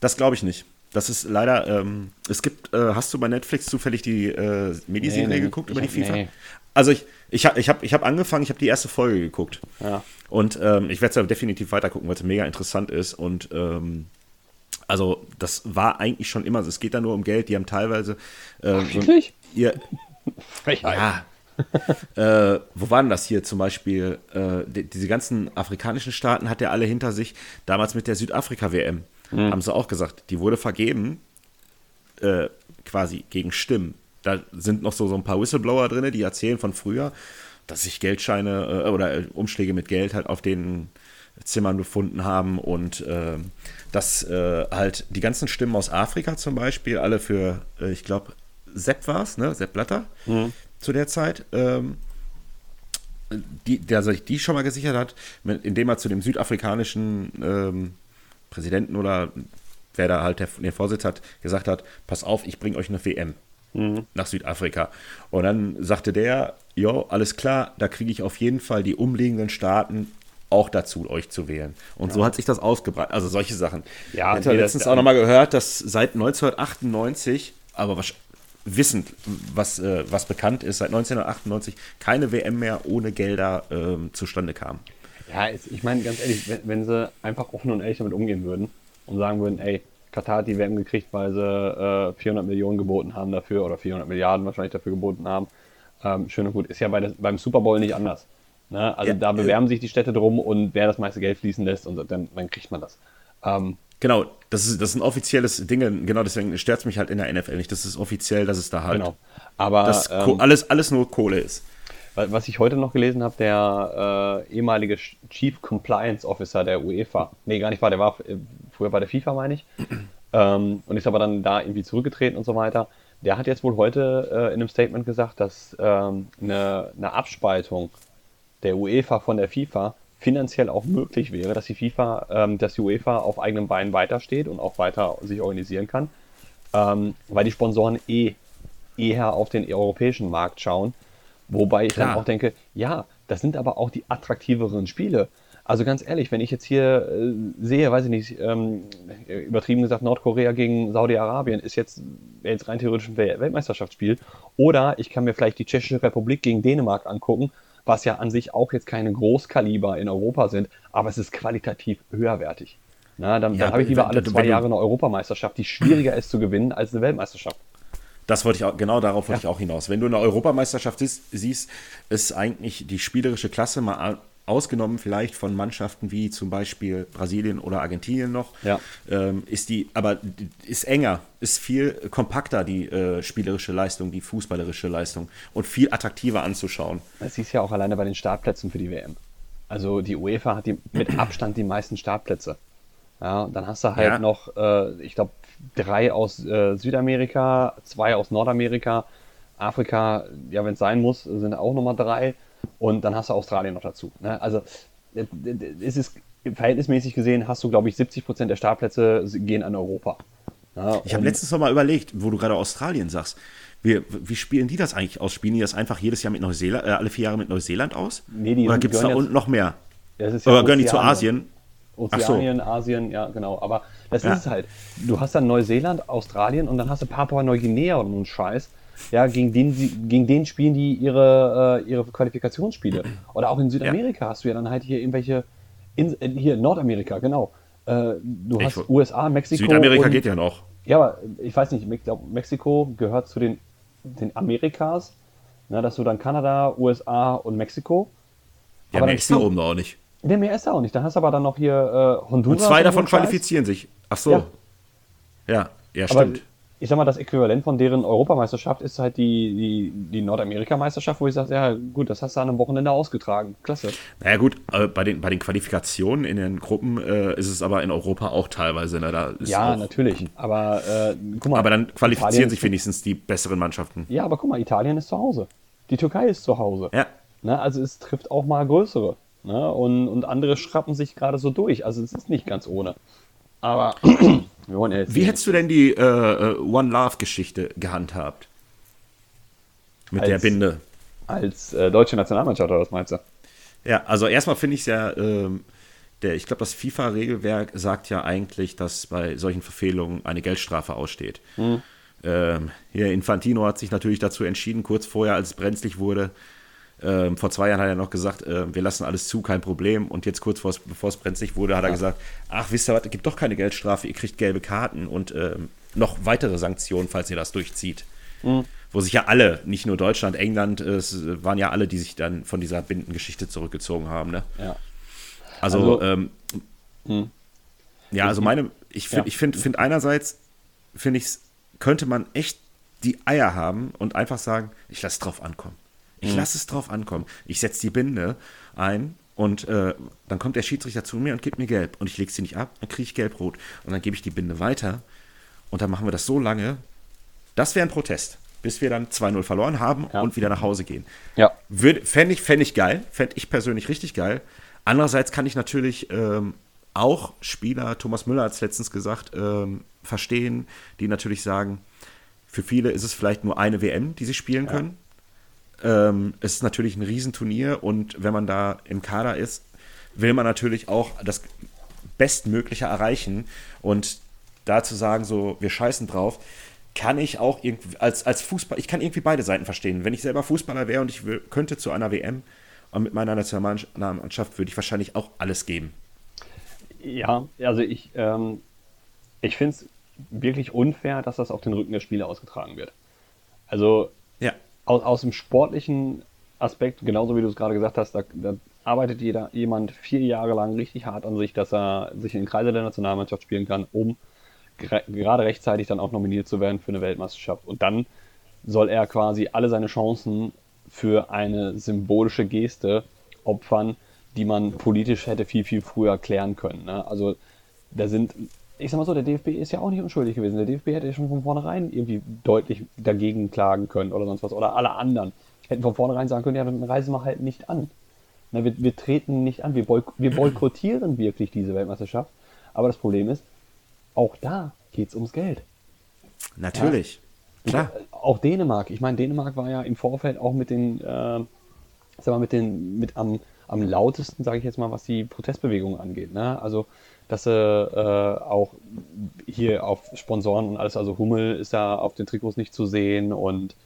Speaker 1: Das glaube ich nicht. Das ist leider, ähm, es gibt, äh, hast du bei Netflix zufällig die äh, Miniserie
Speaker 2: Nee,
Speaker 1: geguckt über die FIFA?
Speaker 2: nee.
Speaker 1: Also ich, ich habe ich hab, ich hab angefangen, ich habe die erste Folge geguckt.
Speaker 2: Ja.
Speaker 1: Und ähm, ich werde es aber definitiv weiter gucken, weil es mega interessant ist. Und ähm, also das war eigentlich schon immer, so. es geht da nur um Geld. Die haben teilweise äh, so
Speaker 2: wirklich?
Speaker 1: ihr. Ja. äh, wo waren das hier zum Beispiel? Äh, die, diese ganzen afrikanischen Staaten hat er alle hinter sich. Damals mit der Südafrika-WM haben sie auch gesagt, die wurde vergeben äh, quasi gegen Stimmen. Da sind noch so, so ein paar Whistleblower drin, die erzählen von früher, dass sich Geldscheine äh, oder äh, Umschläge mit Geld halt auf den Zimmern befunden haben und äh, dass äh, halt die ganzen Stimmen aus Afrika zum Beispiel alle für, äh, ich glaube, Sepp war es, ne? Sepp Blatter zu der Zeit, ähm, die, der sich die schon mal gesichert hat, indem er zu dem südafrikanischen ähm, Präsidenten oder wer da halt der, den Vorsitz hat, gesagt hat, pass auf, ich bringe euch eine WM nach Südafrika. Und dann sagte der, jo, alles klar, da kriege ich auf jeden Fall die umliegenden Staaten auch dazu, euch zu wählen. Und so hat sich das ausgebreitet. Also solche Sachen.
Speaker 2: Ja,
Speaker 1: ich
Speaker 2: das-
Speaker 1: letztens auch nochmal gehört, dass seit 1998, aber wahrsch- wissend, was, äh, was bekannt ist, seit 1998 keine WM mehr ohne Gelder ähm, zustande kam.
Speaker 2: Ja, ich meine, ganz ehrlich, wenn, wenn sie einfach offen und ehrlich damit umgehen würden und sagen würden, ey, Katar hat die WM gekriegt, weil sie äh, 400 Millionen geboten haben dafür oder 400 Milliarden wahrscheinlich dafür geboten haben. Ähm, schön und gut. Ist ja bei des, beim Super Bowl nicht anders. Ne? Also
Speaker 1: Ja,
Speaker 2: da bewerben sich die Städte drum und wer das meiste Geld fließen lässt, und dann, dann kriegt man das. Ähm,
Speaker 1: Genau, das ist, das ist ein offizielles Ding, genau deswegen stört es mich halt in der NFL nicht. Das ist offiziell, dass es da halt
Speaker 2: genau. Aber
Speaker 1: dass
Speaker 2: ähm,
Speaker 1: alles, alles nur Kohle ist.
Speaker 2: Wa- Was ich heute noch gelesen habe, der äh, ehemalige Ch- Chief Compliance Officer der UEFA, nee, gar nicht war, der war äh, früher bei der FIFA, meine ich, ähm, und ist aber dann da irgendwie zurückgetreten und so weiter. Der hat jetzt wohl heute äh, in einem Statement gesagt, dass ähm, eine, eine Abspaltung der UEFA von der FIFA finanziell auch möglich wäre, dass die FIFA, ähm, dass die UEFA auf eigenen Beinen weitersteht und auch weiter sich organisieren kann, ähm, weil die Sponsoren eh eher auf den europäischen Markt schauen. Wobei ich
Speaker 1: Klar.
Speaker 2: dann auch denke, ja, das sind aber auch die attraktiveren Spiele. Also ganz ehrlich, wenn ich jetzt hier äh, sehe, weiß ich nicht, ähm, übertrieben gesagt, Nordkorea gegen Saudi-Arabien ist jetzt, jetzt rein theoretisch ein Wel- Weltmeisterschaftsspiel. Oder ich kann mir vielleicht die Tschechische Republik gegen Dänemark angucken, was ja an sich auch jetzt keine Großkaliber in Europa sind, aber es ist qualitativ höherwertig. Na, dann,
Speaker 1: Ja,
Speaker 2: dann habe ich lieber alle zwei Jahre eine Europameisterschaft, die schwieriger ist zu gewinnen als eine Weltmeisterschaft.
Speaker 1: Das wollte ich auch, genau darauf wollte ich auch hinaus. Wenn du eine Europameisterschaft siehst, siehst, ist eigentlich die spielerische Klasse mal ausgenommen vielleicht von Mannschaften wie zum Beispiel Brasilien oder Argentinien noch,
Speaker 2: Ja.
Speaker 1: ähm, ist die, aber ist enger, ist viel kompakter die äh, spielerische Leistung, die fußballerische Leistung und viel attraktiver anzuschauen.
Speaker 2: Das siehst ja auch alleine bei den Startplätzen für die WM. Also die UEFA hat die, mit Abstand die meisten Startplätze. Ja, und dann hast du halt
Speaker 1: Ja.
Speaker 2: noch, äh, ich glaube, drei aus äh, Südamerika, zwei aus Nordamerika, Afrika, ja, wenn es sein muss, sind auch nochmal drei. Und dann hast du Australien noch dazu. Ne? Also äh, es ist verhältnismäßig gesehen, hast du, glaube ich, 70 Prozent der Startplätze gehen an Europa. Ja,
Speaker 1: Ich habe letztens noch mal überlegt, wo du gerade Australien sagst. Wie, wie spielen die das eigentlich aus? Spielen die das einfach jedes Jahr mit Neuseeland, äh, alle vier Jahre mit Neuseeland aus?
Speaker 2: Nee, die
Speaker 1: Oder gibt es da unten noch mehr?
Speaker 2: Das ist ja
Speaker 1: Oder gehören die zu. Asien? Ach so.
Speaker 2: Ozeanien, Asien, ja, genau. Aber das
Speaker 1: Ja.
Speaker 2: ist es halt. Du hast dann Neuseeland, Australien und dann hast du Papua-Neuguinea und einen Scheiß. Ja, gegen den, gegen den spielen die ihre, äh, ihre Qualifikationsspiele. Oder auch in Südamerika hast du ja dann halt hier irgendwelche, in, äh, hier Nordamerika, genau. Äh, du
Speaker 1: Ich
Speaker 2: hast USA, Mexiko.
Speaker 1: Südamerika
Speaker 2: und,
Speaker 1: geht ja noch.
Speaker 2: Ja, aber ich weiß nicht, ich glaube, Mexiko gehört zu den, den Amerikas. Na, dass du dann Kanada, USA und Mexiko.
Speaker 1: Ja,
Speaker 2: Aber dann
Speaker 1: ist da oben auch nicht.
Speaker 2: Ja, mehr ist da auch nicht. Dann hast du aber dann noch hier äh, Honduras.
Speaker 1: Und zwei davon
Speaker 2: Scheiß.
Speaker 1: qualifizieren sich. Ach so.
Speaker 2: Ja.
Speaker 1: Ja, ja,
Speaker 2: Aber
Speaker 1: stimmt.
Speaker 2: ich sag mal, das Äquivalent von deren Europameisterschaft ist halt die, die, die Nordamerika-Meisterschaft, wo ich sage, ja gut, das hast du an einem Wochenende ausgetragen. Klasse.
Speaker 1: Naja gut, äh, bei, den, bei den Qualifikationen in den Gruppen äh, ist es aber in Europa auch teilweise. Ne? Da ist
Speaker 2: Ja, natürlich. Aber äh, guck mal.
Speaker 1: Aber dann qualifizieren
Speaker 2: Italien
Speaker 1: sich wenigstens die besseren Mannschaften.
Speaker 2: Ja, aber guck mal, Italien ist zu Hause. Die Türkei ist zu Hause.
Speaker 1: Ja.
Speaker 2: Ne, also es trifft auch mal größere. Ne? Und, und andere schrappen sich gerade so durch. Also es ist nicht ganz ohne. Aber wir wollen ja jetzt
Speaker 1: Wie hättest du denn die äh, äh, One Love-Geschichte gehandhabt? Mit der
Speaker 2: Als-
Speaker 1: Binde.
Speaker 2: als äh, deutsche Nationalmannschaft oder was meinst du?
Speaker 1: Ja, also erstmal finde ich es ja, ähm, der, ich glaube, das FIFA-Regelwerk sagt ja eigentlich, dass bei solchen Verfehlungen eine Geldstrafe aussteht. Ähm, hier Infantino hat sich natürlich dazu entschieden, kurz vorher, als es brenzlig wurde. Ähm, vor zwei Jahren hat er noch gesagt, äh, wir lassen alles zu, kein Problem. Und jetzt kurz bevor es brenzlig wurde, hat er gesagt, ach, wisst ihr was, es gibt doch keine Geldstrafe, ihr kriegt gelbe Karten und ähm, noch weitere Sanktionen, falls ihr das durchzieht. Wo sich ja alle, nicht nur Deutschland, England, äh, es waren ja alle, die sich dann von dieser Bindengeschichte zurückgezogen haben. Ne?
Speaker 2: Ja.
Speaker 1: Also,
Speaker 2: Also-
Speaker 1: ähm, ja, also meine, ich finde,
Speaker 2: Ja.
Speaker 1: ich finde, find einerseits, finde ich, könnte man echt die Eier haben und einfach sagen, ich lasse es drauf ankommen. Ich lasse es drauf ankommen. Ich setze die Binde ein und äh, dann kommt der Schiedsrichter zu mir und gibt mir gelb und ich lege sie nicht ab, dann kriege ich gelb-rot und dann gebe ich die Binde weiter und dann machen wir das so lange. Das wäre ein Protest, bis wir dann 2-0 verloren haben
Speaker 2: Ja.
Speaker 1: und wieder nach Hause gehen.
Speaker 2: Ja.
Speaker 1: Fände ich, fänd ich geil, fände ich persönlich richtig geil. Andererseits kann ich natürlich ähm, auch Spieler, Thomas Müller hat es letztens gesagt, ähm, verstehen, die natürlich sagen, für viele ist es vielleicht nur eine WM, die sie spielen können. Ähm, es ist natürlich ein Riesenturnier und wenn man da im Kader ist, will man natürlich auch das Bestmögliche erreichen. Und da zu sagen, so, wir scheißen drauf, kann ich auch irgendwie, als, als Fußball, ich kann irgendwie beide Seiten verstehen. Wenn ich selber Fußballer wäre und ich will, könnte zu einer WM und mit meiner Nationalmannschaft würde ich wahrscheinlich auch alles geben.
Speaker 2: Ja, also ich, ähm, ich finde es wirklich unfair, dass das auf den Rücken der Spieler ausgetragen wird. Also
Speaker 1: Ja.
Speaker 2: Aus, aus dem sportlichen Aspekt, genauso wie du es gerade gesagt hast, da, da arbeitet jeder, jemand vier Jahre lang richtig hart an sich, dass er sich in den Kreise der Nationalmannschaft spielen kann, um gerade rechtzeitig dann auch nominiert zu werden für eine Weltmeisterschaft. Und dann soll er quasi alle seine Chancen für eine symbolische Geste opfern, die man politisch hätte viel, viel früher klären können. Ne? Also da sind, ich sag mal so, der DFB ist ja auch nicht unschuldig gewesen. Der DFB hätte ja schon von vornherein irgendwie deutlich dagegen klagen können oder sonst was. Oder alle anderen hätten von vornherein sagen können, ja, dann reisen wir halt nicht an. Na, wir, wir treten nicht an, wir, boyk wir boykottieren wirklich diese Weltmeisterschaft. Aber das Problem ist, auch da geht es ums Geld.
Speaker 1: Natürlich. Klar.
Speaker 2: auch Dänemark. Ich meine, Dänemark war ja im Vorfeld auch mit den, äh, sag mal, mit den, mit am, am lautesten, sage ich jetzt mal, was die Protestbewegung angeht. Ne? Also, dass sie äh, auch hier auf Sponsoren und alles, also Hummel ist da auf den Trikots nicht zu sehen und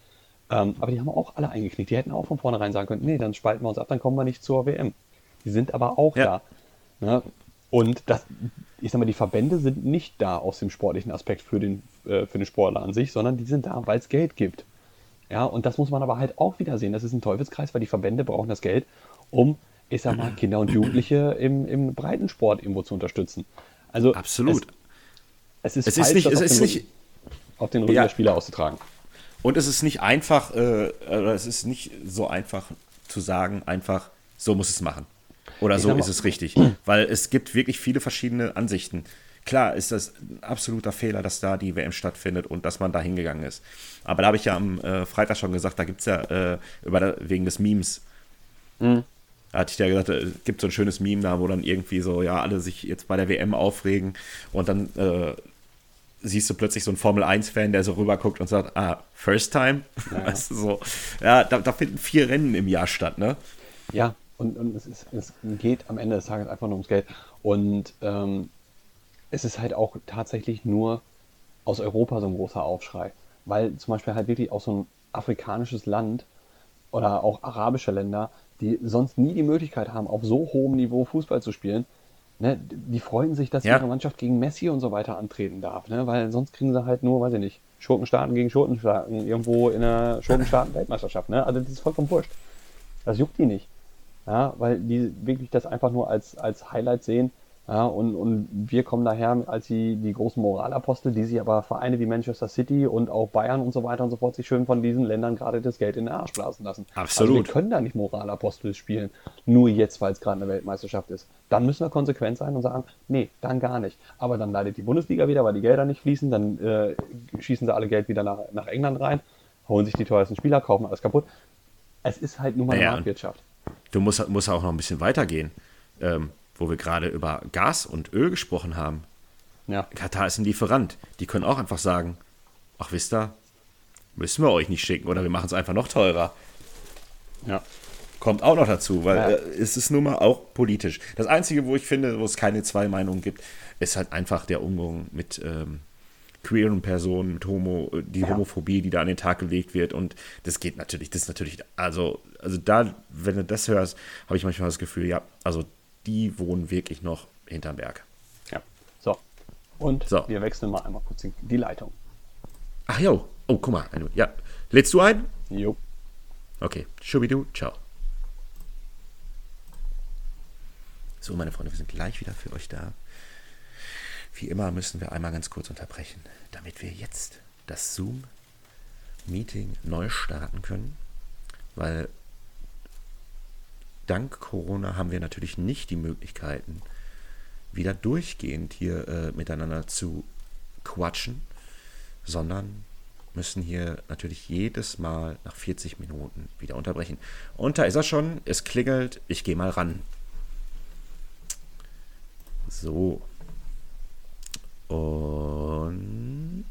Speaker 2: ähm, aber die haben auch alle eingeknickt. Die hätten auch von vornherein sagen können, nee, dann spalten wir uns ab, dann kommen wir nicht zur WM. Die sind aber auch ja. da. Ne? Und das, ich sag mal, die Verbände sind nicht da aus dem sportlichen Aspekt für den, äh, für den Sportler an sich, sondern die sind da, weil es Geld gibt. Ja, und das muss man aber halt auch wieder sehen. Das ist ein Teufelskreis, weil die Verbände brauchen das Geld, um, ich sag mal, Kinder und Jugendliche im, im Breitensport irgendwo zu unterstützen. Also
Speaker 1: absolut.
Speaker 2: Es, es ist,
Speaker 1: es falsch, ist nicht, es ist
Speaker 2: den,
Speaker 1: nicht
Speaker 2: auf den Rücken ja. der Spieler auszutragen.
Speaker 1: Und es ist nicht einfach, äh, es ist nicht so einfach zu sagen, einfach so muss es machen. Oder so ist es richtig. Weil es gibt wirklich viele verschiedene Ansichten. Klar ist das ein absoluter Fehler, dass da die WM stattfindet und dass man da hingegangen ist. Aber da habe ich ja am äh, Freitag schon gesagt, da gibt es ja äh, über, wegen des Memes. Mhm. Da hatte ich ja gesagt, es gibt so ein schönes Meme da, wo dann irgendwie so, ja, alle sich jetzt bei der WM aufregen und dann äh, siehst du plötzlich so einen Formel-1-Fan, der so rüberguckt und sagt, ah, first time? Ja. Weißt du, so. Ja, da, da, finden vier Rennen im Jahr statt, ne?
Speaker 2: Ja, und, und es, ist, es, geht am Ende des Tages einfach nur ums Geld. Und ähm, es ist halt auch tatsächlich nur aus Europa so ein großer Aufschrei. Weil zum Beispiel halt wirklich auch so ein afrikanisches Land oder auch arabische Länder, die sonst nie die Möglichkeit haben, auf so hohem Niveau Fußball zu spielen, ne, die freuen sich, dass ja. ihre Mannschaft gegen Messi und so weiter antreten darf. Ne? Weil sonst kriegen sie halt nur, weiß ich nicht, Schurkenstaaten gegen Schurkenstaaten irgendwo in einer Schurkenstaaten-Weltmeisterschaft. Ne? Also das ist vollkommen wurscht. Das juckt die nicht. Ja, weil die wirklich das einfach nur als, als Highlight sehen. Ja, und, und wir kommen daher als die, die großen Moralapostel, die sich aber Vereine wie Manchester City und auch Bayern und so weiter und so fort sich schön von diesen Ländern gerade das Geld in den Arsch blasen lassen.
Speaker 1: Absolut.
Speaker 2: Also wir können da nicht Moralapostel spielen, nur jetzt, weil es gerade eine Weltmeisterschaft ist. Dann müssen wir konsequent sein und sagen, nee, dann gar nicht. Aber dann leidet die Bundesliga wieder, weil die Gelder nicht fließen, dann äh, schießen sie alle Geld wieder nach, nach England rein, holen sich die teuersten Spieler, kaufen alles kaputt. Es ist halt nun mal eine Marktwirtschaft
Speaker 1: du musst, musst auch noch ein bisschen weitergehen, ähm, wo wir gerade über Gas und Öl gesprochen haben. Ja. Katar ist ein Lieferant. Die können auch einfach sagen, ach wisst ihr, müssen wir euch nicht schicken oder wir machen es einfach noch teurer. Ja. Kommt auch noch dazu, weil ja. äh, es ist nun mal auch politisch. Das Einzige, wo ich finde, wo es keine zwei Meinungen gibt, ist halt einfach der Umgang mit ähm, queeren Personen, mit Homo, die ja. Homophobie, die da an den Tag gelegt wird. Und das geht natürlich, das ist natürlich, also, also da, wenn du das hörst, habe ich manchmal das Gefühl, ja, also die wohnen wirklich noch hinterm Berg.
Speaker 2: Ja. So. Und so. wir wechseln mal einmal kurz die Leitung.
Speaker 1: Ach jo. Oh, guck mal. Ja. Lädst du ein?
Speaker 2: Jo.
Speaker 1: Okay. Schubidu, ciao. So, meine Freunde, wir sind gleich wieder für euch da. Wie immer müssen wir einmal ganz kurz unterbrechen, damit wir jetzt das Zoom-Meeting neu starten können, weil dank Corona haben wir natürlich nicht die Möglichkeiten, wieder durchgehend hier äh, miteinander zu quatschen, sondern müssen hier natürlich jedes Mal nach 40 Minuten wieder unterbrechen. Und da ist er schon, es klingelt, ich gehe mal ran. So, und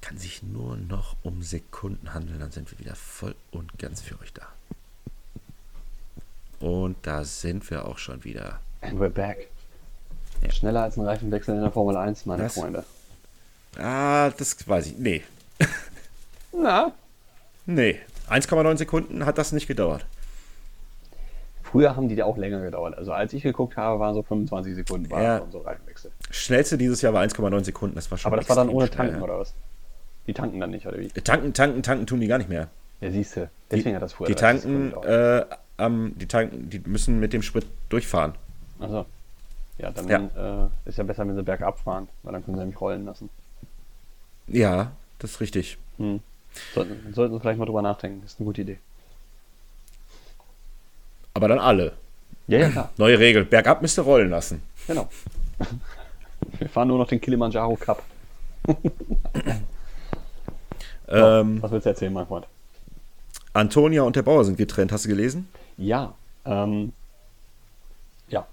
Speaker 1: kann sich nur noch um Sekunden handeln, dann sind wir wieder voll und ganz für euch da. Und da sind wir auch schon wieder.
Speaker 2: And we're back. Ja. Schneller als ein Reifenwechsel in der Formel 1, meine das, Freunde.
Speaker 1: Ah, das weiß ich. Nee.
Speaker 2: Na?
Speaker 1: Nee. 1,9 Sekunden hat das nicht gedauert.
Speaker 2: Früher haben die da auch länger gedauert. Also als ich geguckt habe, waren so 25 Sekunden war ja. so Reifenwechsel.
Speaker 1: Schnellste dieses Jahr war 1,9 Sekunden. Das war schon
Speaker 2: Aber das war dann ohne Tanken, ja. oder was? Die tanken dann nicht, oder wie?
Speaker 1: Tanken, tanken, tanken tun die gar nicht mehr.
Speaker 2: Ja, siehst du. Deswegen die, hat das früher.
Speaker 1: Die tanken, äh, ähm, die tanken, die müssen mit dem Sprit durchfahren.
Speaker 2: Achso. Ja, dann ja. Äh, ist ja besser, wenn sie bergab fahren, weil dann können sie nämlich rollen lassen.
Speaker 1: Ja, das ist richtig. Hm.
Speaker 2: Sollten, sollten Sie vielleicht mal drüber nachdenken. Das ist eine gute Idee.
Speaker 1: Aber dann alle.
Speaker 2: Ja, ja, klar.
Speaker 1: Neue Regel. Bergab müsst ihr rollen lassen.
Speaker 2: Genau. Wir fahren nur noch den Kilimanjaro Cup.
Speaker 1: ähm,
Speaker 2: was willst du erzählen, mein Freund?
Speaker 1: Antonia und der Bauer sind getrennt. Hast du gelesen?
Speaker 2: Ja. Ähm, ja.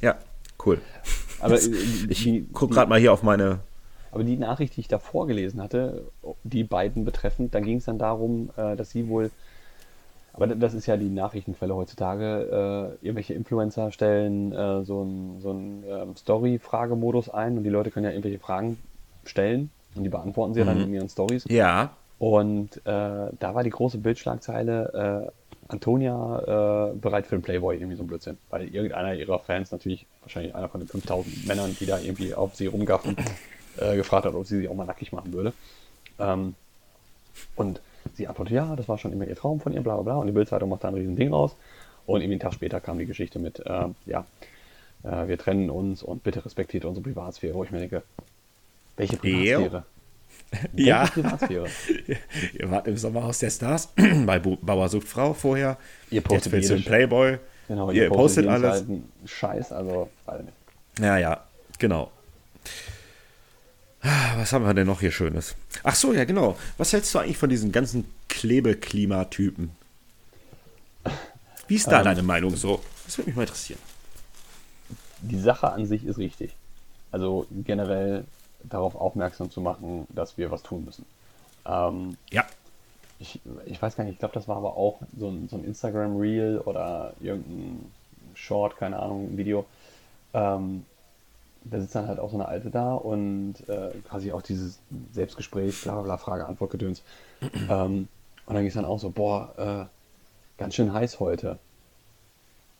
Speaker 1: Ja, cool.
Speaker 2: Aber
Speaker 1: ich, ich gucke gerade mal hier auf meine
Speaker 2: Aber die Nachricht, die ich davor gelesen hatte, die beiden betreffend, da ging es dann darum, äh, dass sie wohl, aber das ist ja die Nachrichtenquelle heutzutage, äh, irgendwelche Influencer stellen äh, so einen so ähm, Story-Fragemodus ein und die Leute können ja irgendwelche Fragen stellen und die beantworten sie mhm. dann in ihren Stories.
Speaker 1: Ja.
Speaker 2: Und äh, da war die große Bildschlagzeile, äh, Antonia äh, bereit für den Playboy, irgendwie so ein Blödsinn. Weil irgendeiner ihrer Fans, natürlich wahrscheinlich einer von den 5000 Männern, die da irgendwie auf sie rumgaffen, äh, gefragt hat, ob sie sich auch mal nackig machen würde. Ähm, und sie antwortet, ja, das war schon immer ihr Traum von ihr, bla bla bla. Und die Bildzeitung macht da ein riesen Ding raus. Und irgendwie einen Tag später kam die Geschichte mit, äh, ja, äh, wir trennen uns und bitte respektiert unsere Privatsphäre. Wo ich mir denke, welche Privatsphäre?
Speaker 1: Ja. Ihr wart im Sommerhaus der Stars bei Bauer sucht Frau vorher.
Speaker 2: Ihr postet
Speaker 1: Jetzt willst Playboy.
Speaker 2: Genau, ihr, ihr postet, postet alles. Scheiß, also.
Speaker 1: Ja, ja, genau. Ah, was haben wir denn noch hier Schönes? Ach so, ja, genau. Was hältst du eigentlich von diesen ganzen Klebeklimatypen? Wie ist da ähm, deine Meinung so? Das würde mich mal interessieren.
Speaker 2: Die Sache an sich ist richtig. Also generell darauf aufmerksam zu machen, dass wir was tun müssen. Ähm,
Speaker 1: ja.
Speaker 2: Ich, ich weiß gar nicht, ich glaube, das war aber auch so ein, so ein Instagram-Reel oder irgendein Short, keine Ahnung, ein Video. Ähm, da sitzt dann halt auch so eine Alte da und äh, quasi auch dieses Selbstgespräch, bla bla bla, Frage-Antwort-Gedöns. ähm, und dann ging es dann auch so, boah, äh, ganz schön heiß heute.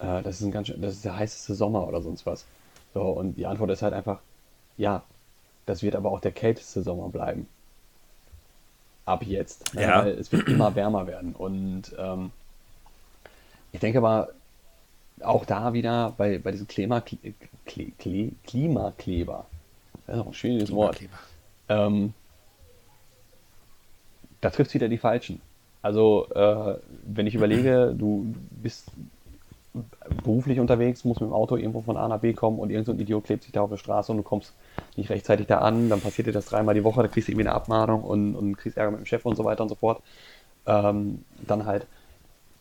Speaker 2: Äh, das, ist ein ganz schön, das ist der heißeste Sommer oder sonst was. So, und die Antwort ist halt einfach, ja, das wird aber auch der kälteste Sommer bleiben. Ab jetzt. Ne? Ja. Weil es wird immer wärmer werden. Und ähm, ich denke aber, auch da wieder bei, bei diesem Klima, Kle, Kle, Klimakleber, das ist auch ein schwieriges Wort, ähm, da trifft es wieder die Falschen. Also, äh, wenn ich überlege, du bist beruflich unterwegs, musst mit dem Auto irgendwo von A nach B kommen und irgendein so Idiot klebt sich da auf der Straße und du kommst nicht rechtzeitig da an, dann passiert dir das dreimal die Woche, da kriegst du irgendwie eine Abmahnung und, und kriegst Ärger mit dem Chef und so weiter und so fort. Ähm, dann halt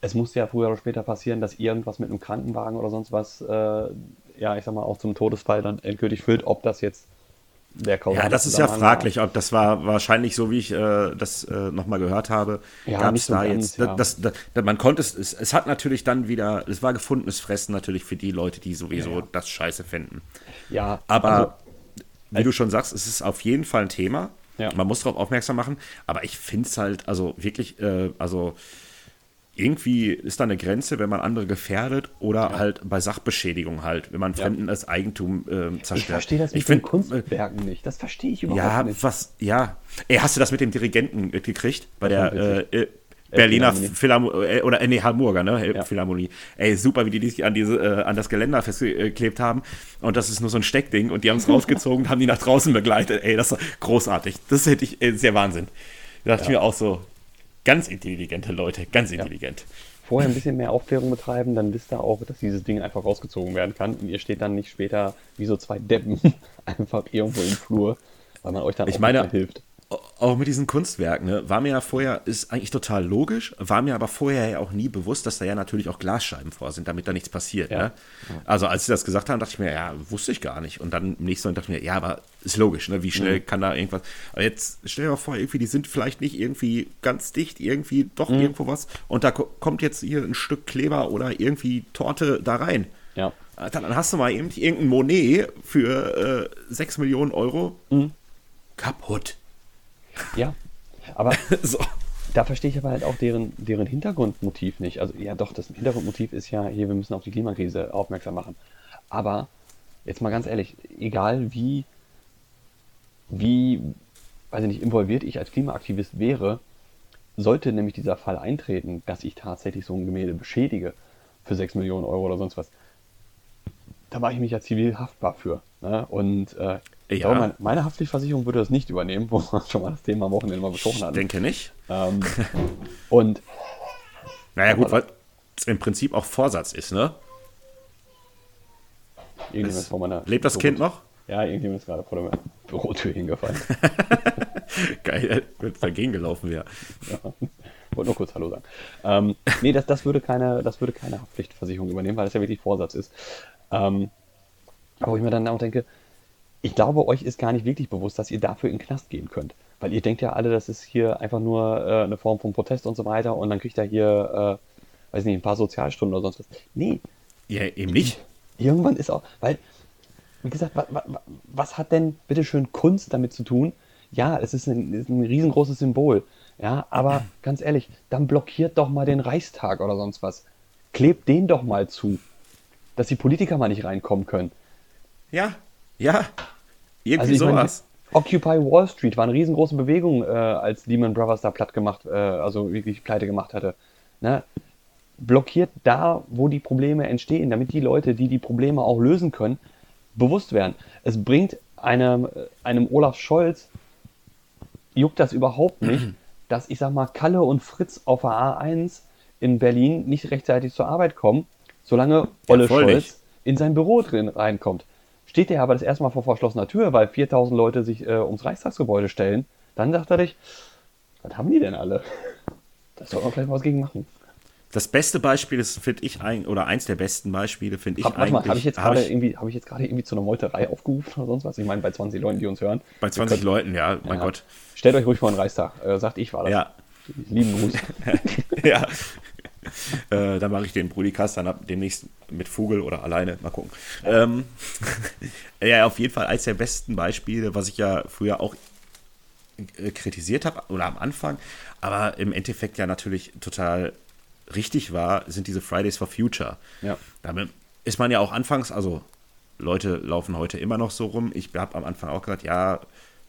Speaker 2: es musste ja früher oder später passieren, dass irgendwas mit einem Krankenwagen oder sonst was, äh, ja, ich sag mal, auch zum Todesfall dann endgültig führt, ob das jetzt
Speaker 1: der Kausal Ja, das ist ja fraglich, ob das war wahrscheinlich so, wie ich äh, das äh, nochmal gehört habe. Ja, gab es da ganz, jetzt, ja. das, das, das, man konnte es, es, es, hat natürlich dann wieder, es war gefundenes Fressen natürlich für die Leute, die sowieso ja, das Scheiße finden.
Speaker 2: Ja,
Speaker 1: aber also, wie du schon sagst, es ist auf jeden Fall ein Thema. Man muss darauf aufmerksam machen, aber ich finde es halt, also wirklich, äh, also irgendwie ist da eine Grenze, wenn man andere gefährdet oder ja. halt bei Sachbeschädigung halt, wenn man ja. Fremden das Eigentum äh, zerstört. Ich
Speaker 2: verstehe das mit ich den Kunstwerken nicht. Das verstehe ich überhaupt
Speaker 1: ja, nicht. Was, ja, Ey, hast du das mit dem Dirigenten gekriegt? Bei das der äh, äh, Berliner Philharmonie, äh, oder äh, nee, Hamburger, ne? Ja. Philharmonie. Ey, super, wie die sich an, diese, äh, an das Geländer festgeklebt haben. Und das ist nur so ein Steckding. Und die haben es rausgezogen und haben die nach draußen begleitet. Ey, das ist großartig. Das hätte ich, ey, sehr Wahnsinn. Da dachte ich mir auch so, Ganz intelligente Leute, ganz intelligent. Ja.
Speaker 2: Vorher ein bisschen mehr Aufklärung betreiben, dann wisst ihr auch, dass dieses Ding einfach rausgezogen werden kann und ihr steht dann nicht später wie so zwei Deppen einfach irgendwo im Flur, weil man euch dann
Speaker 1: ich auch meine, hilft auch mit diesen Kunstwerken, ne, war mir ja vorher, ist eigentlich total logisch, war mir aber vorher ja auch nie bewusst, dass da ja natürlich auch Glasscheiben vor sind, damit da nichts passiert. Ja. Ne? Also als sie das gesagt haben, dachte ich mir, ja, wusste ich gar nicht. Und dann im nächsten Moment dachte ich mir, ja, aber ist logisch, ne? wie schnell mhm. kann da irgendwas. Aber jetzt stell dir mal vor, irgendwie, die sind vielleicht nicht irgendwie ganz dicht, irgendwie doch mhm. irgendwo was. Und da kommt jetzt hier ein Stück Kleber oder irgendwie Torte da rein.
Speaker 2: Ja.
Speaker 1: Dann hast du mal eben irgendein Monet für äh, 6 Millionen Euro. Mhm. Kaputt.
Speaker 2: Ja, aber so. da verstehe ich aber halt auch deren, deren Hintergrundmotiv nicht. Also ja doch, das Hintergrundmotiv ist ja, hier, wir müssen auf die Klimakrise aufmerksam machen. Aber jetzt mal ganz ehrlich, egal wie, wie, weiß ich nicht, involviert ich als Klimaaktivist wäre, sollte nämlich dieser Fall eintreten, dass ich tatsächlich so ein Gemälde beschädige für 6 Millionen Euro oder sonst was, da mache ich mich ja zivil haftbar für. Ne? Und äh, ja. glaube, meine, meine, Haftpflichtversicherung würde das nicht übernehmen, wo wir schon mal das Thema am Wochenende mal besprochen hatten.
Speaker 1: Ich denke nicht.
Speaker 2: Ähm, und.
Speaker 1: Naja, gut, weil es im Prinzip auch Vorsatz ist, ne?
Speaker 2: Irgendjemand vor meiner
Speaker 1: lebt das Kind noch?
Speaker 2: Ja, irgendjemand ist gerade vor der Bürotür hingefallen.
Speaker 1: Geil, wenn es dagegen gelaufen wäre.
Speaker 2: Ja. Wollte nur kurz Hallo sagen. Ähm, nee, das, das, würde keine, das würde keine Haftpflichtversicherung übernehmen, weil das ja wirklich Vorsatz ist. Ähm, aber wo ich mir dann auch denke, ich glaube, euch ist gar nicht wirklich bewusst, dass ihr dafür in den Knast gehen könnt. Weil ihr denkt ja alle, das ist hier einfach nur äh, eine Form von Protest und so weiter und dann kriegt er hier, äh, weiß nicht, ein paar Sozialstunden oder sonst was. Nee.
Speaker 1: Ja, eben nicht.
Speaker 2: Irgendwann ist auch, weil, wie gesagt, wa, wa, was hat denn bitteschön Kunst damit zu tun? Ja, es ist ein, ist ein riesengroßes Symbol. Ja, aber ganz ehrlich, dann blockiert doch mal den Reichstag oder sonst was. Klebt den doch mal zu, dass die Politiker mal nicht reinkommen können.
Speaker 1: Ja, ja. Irgendwie also sowas.
Speaker 2: Meine, Occupy Wall Street war eine riesengroße Bewegung, äh, als Lehman Brothers da platt gemacht, äh, also wirklich pleite gemacht hatte. Ne? Blockiert da, wo die Probleme entstehen, damit die Leute, die die Probleme auch lösen können, bewusst werden. Es bringt einem, einem Olaf Scholz, juckt das überhaupt nicht, dass ich sag mal, Kalle und Fritz auf der A1 in Berlin nicht rechtzeitig zur Arbeit kommen, solange Olle ja, Scholz nicht. in sein Büro drin reinkommt. Steht der aber das erste Mal vor verschlossener Tür, weil 4000 Leute sich äh, ums Reichstagsgebäude stellen, dann sagt er dich, was haben die denn alle? Da soll man vielleicht was gegen machen.
Speaker 1: Das beste Beispiel ist, finde ich, ein, oder eins der besten Beispiele, finde ich
Speaker 2: hab, eigentlich. Habe ich jetzt gerade irgendwie, hab ich jetzt gerade irgendwie zu einer Meuterei aufgerufen oder sonst was? Ich meine, bei 20 Leuten, die uns hören.
Speaker 1: Bei 20 können, Leuten, ja, mein ja. Gott.
Speaker 2: Stellt euch ruhig vor den Reichstag. Äh, sagt ich war das.
Speaker 1: Ja.
Speaker 2: Lieben Gruß.
Speaker 1: ja. Äh, dann mache ich den Brudikast dann ab demnächst mit Vogel oder alleine. Mal gucken. Ähm, ja, auf jeden Fall eines der besten Beispiele, was ich ja früher auch äh, kritisiert habe oder am Anfang, aber im Endeffekt ja natürlich total richtig war, sind diese Fridays for Future.
Speaker 2: Ja.
Speaker 1: Damit ist man ja auch anfangs, also Leute laufen heute immer noch so rum. Ich habe am Anfang auch gesagt, ja,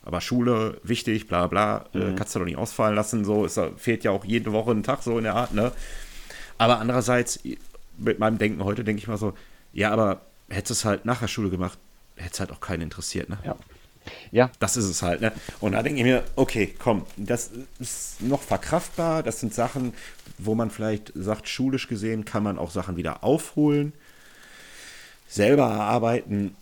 Speaker 1: aber Schule wichtig, bla bla, äh, mhm. kannst du doch nicht ausfallen lassen. So, es fehlt ja auch jede Woche ein Tag so in der Art, ne? Aber andererseits, mit meinem Denken heute, denke ich mal so, ja, aber hättest du es halt nach der Schule gemacht, hätte es halt auch keinen interessiert, ne?
Speaker 2: Ja. Ja.
Speaker 1: Das ist es halt, ne? Und da denke ich mir, okay, komm, das ist noch verkraftbar. Das sind Sachen, wo man vielleicht sagt, schulisch gesehen kann man auch Sachen wieder aufholen, selber erarbeiten.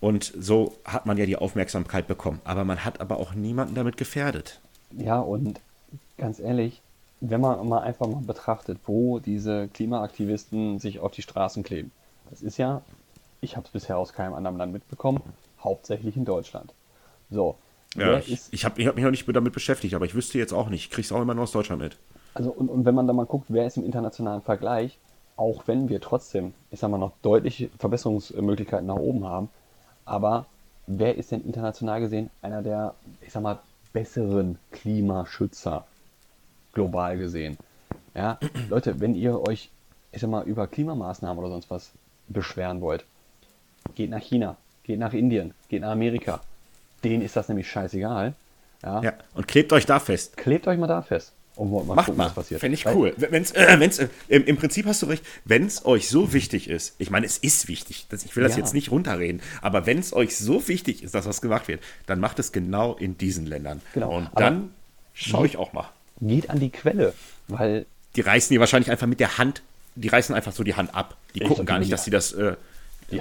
Speaker 1: Und so hat man ja die Aufmerksamkeit bekommen. Aber man hat aber auch niemanden damit gefährdet.
Speaker 2: Ja, und ganz ehrlich, wenn man mal einfach mal betrachtet, wo diese Klimaaktivisten sich auf die Straßen kleben, das ist ja, ich habe es bisher aus keinem anderen Land mitbekommen, hauptsächlich in Deutschland. So.
Speaker 1: Ja, ich, ich habe ich hab mich noch nicht damit beschäftigt, aber ich wüsste jetzt auch nicht. Ich kriege es auch immer nur aus Deutschland mit.
Speaker 2: Also, und, und wenn man da mal guckt, wer ist im internationalen Vergleich, auch wenn wir trotzdem, ich sag mal, noch deutliche Verbesserungsmöglichkeiten nach oben haben, aber wer ist denn international gesehen einer der, ich sag mal, besseren Klimaschützer global gesehen? Ja, Leute, wenn ihr euch, ich sag mal, über Klimamaßnahmen oder sonst was beschweren wollt, geht nach China, geht nach Indien, geht nach Amerika. Denen ist das nämlich scheißegal. Ja.
Speaker 1: ja. Und klebt euch da fest.
Speaker 2: Klebt euch mal da fest.
Speaker 1: Und mal Macht gucken, mal. was passiert. Fände ich cool. Wenn's, äh, wenn's, äh, im, im, Prinzip hast du recht, wenn es euch so wichtig ist, ich meine, es ist wichtig, das, ich will das ja. jetzt nicht runterreden, aber wenn es euch so wichtig ist, dass was gemacht wird, dann macht es genau in diesen Ländern.
Speaker 2: Genau.
Speaker 1: Und dann schaue ich auch mal.
Speaker 2: Geht an die Quelle, weil.
Speaker 1: Die reißen die wahrscheinlich einfach mit der Hand, die reißen einfach so die Hand ab. Die gucken gar nicht, dass sie das. Äh,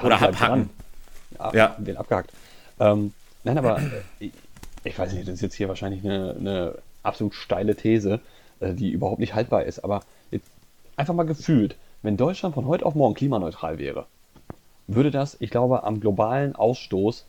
Speaker 1: oder abhacken.
Speaker 2: Ja, ja. Den abgehackt. Ähm, nein, aber ich, ich, weiß nicht, das ist jetzt hier wahrscheinlich eine, eine absolut steile These, äh, die überhaupt nicht haltbar ist. Aber einfach mal gefühlt, wenn Deutschland von heute auf morgen klimaneutral wäre, würde das, ich glaube, am globalen Ausstoß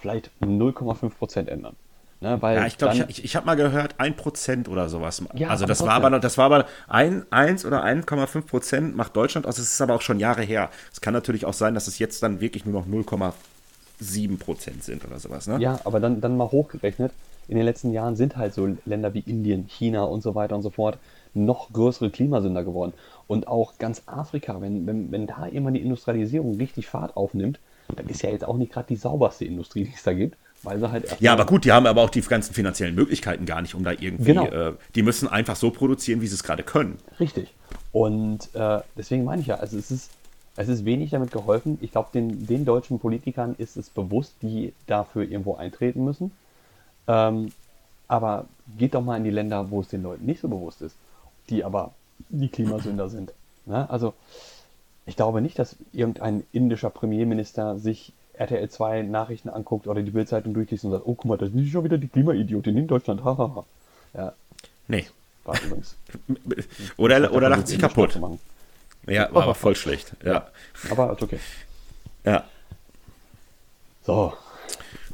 Speaker 2: vielleicht 0,5 Prozent ändern.
Speaker 1: Ne, ja, ich glaube, ich, ich habe mal gehört, 1% oder sowas. Ja, also das war, aber, das war aber ein, 1 oder 1,5 Prozent macht Deutschland aus. Es ist aber auch schon Jahre her. Es kann natürlich auch sein, dass es jetzt dann wirklich nur noch 0,7 Prozent sind oder sowas. Ne?
Speaker 2: Ja, aber dann, dann mal hochgerechnet. In den letzten Jahren sind halt so Länder wie Indien, China und so weiter und so fort noch größere Klimasünder geworden. Und auch ganz Afrika, wenn, wenn, wenn da immer die Industrialisierung richtig Fahrt aufnimmt, dann ist ja jetzt auch nicht gerade die sauberste Industrie, die es da gibt. Weil sie halt
Speaker 1: ja, aber gut, die haben aber auch die ganzen finanziellen Möglichkeiten gar nicht, um da irgendwie. Genau. Äh, die müssen einfach so produzieren, wie sie es gerade können.
Speaker 2: Richtig. Und äh, deswegen meine ich ja, also es ist, es ist wenig damit geholfen. Ich glaube, den, den deutschen Politikern ist es bewusst, die dafür irgendwo eintreten müssen. Ähm, aber geht doch mal in die Länder, wo es den Leuten nicht so bewusst ist, die aber die Klimasünder sind. Ne? Also ich glaube nicht, dass irgendein indischer Premierminister sich RTL 2 Nachrichten anguckt oder die Bildzeitung durchliest und sagt, oh guck mal, das ist schon wieder die Klimaidiotin in Deutschland. Hahaha.
Speaker 1: ja. Nee. War übrigens. oder oder lacht sich kaputt. Ja, war aber voll schlecht. Ja.
Speaker 2: Aber ist okay.
Speaker 1: Ja.
Speaker 2: So.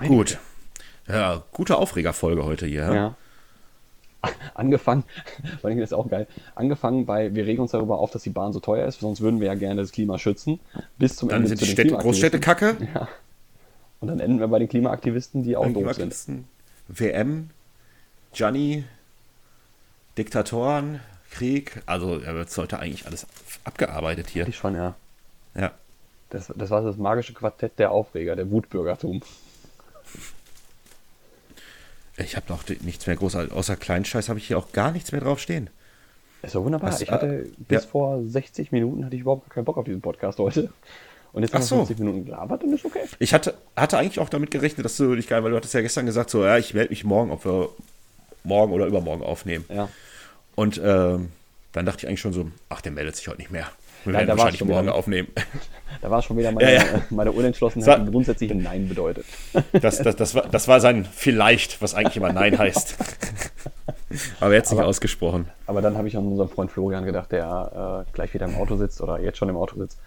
Speaker 1: Gut. Ja, gute Aufregerfolge heute hier. Ja.
Speaker 2: Angefangen, vor allem das auch geil, angefangen bei, wir regen uns darüber auf, dass die Bahn so teuer ist, sonst würden wir ja gerne das Klima schützen, bis zum
Speaker 1: Dann
Speaker 2: Ende
Speaker 1: sind
Speaker 2: zu
Speaker 1: die Städte. Großstädte kacke.
Speaker 2: Ja. Und dann enden wir bei den Klimaaktivisten, die auch doof sind.
Speaker 1: WM, Gianni, Diktatoren, Krieg. Also ja, das sollte eigentlich alles abgearbeitet hier.
Speaker 2: Ich schon, ja.
Speaker 1: Ja.
Speaker 2: Das, das war das magische Quartett der Aufreger, der Wutbürgertum.
Speaker 1: Ich habe doch nichts mehr groß, außer Kleinscheiß habe ich hier auch gar nichts mehr drauf stehen.
Speaker 2: Ist doch wunderbar.
Speaker 1: Was,
Speaker 2: ich hatte
Speaker 1: äh,
Speaker 2: bis
Speaker 1: ja.
Speaker 2: vor 60 Minuten hatte ich überhaupt keinen Bock auf diesen Podcast heute. Und jetzt
Speaker 1: Ach so.
Speaker 2: 50 Minuten gelabert und ist okay.
Speaker 1: Ich hatte, hatte eigentlich auch damit gerechnet, dass du dich geil, weil du hattest ja gestern gesagt, so, ja, ich melde mich morgen, ob wir morgen oder übermorgen aufnehmen.
Speaker 2: Ja.
Speaker 1: Und ähm, dann dachte ich eigentlich schon so, ach, der meldet sich heute nicht mehr. Wir
Speaker 2: Nein,
Speaker 1: werden wahrscheinlich
Speaker 2: wieder
Speaker 1: morgen
Speaker 2: nicht.
Speaker 1: aufnehmen.
Speaker 2: Da war schon wieder meine,
Speaker 1: Ja, ja.
Speaker 2: meine Unentschlossenheit, die grundsätzlich ein Nein bedeutet.
Speaker 1: Das, das, das, war, das war sein Vielleicht, was eigentlich immer Nein heißt. Aber jetzt nicht
Speaker 2: Aber-
Speaker 1: ausgesprochen.
Speaker 2: Aber dann habe ich an unseren Freund Florian gedacht, der äh, gleich wieder im Auto sitzt oder jetzt schon im Auto sitzt.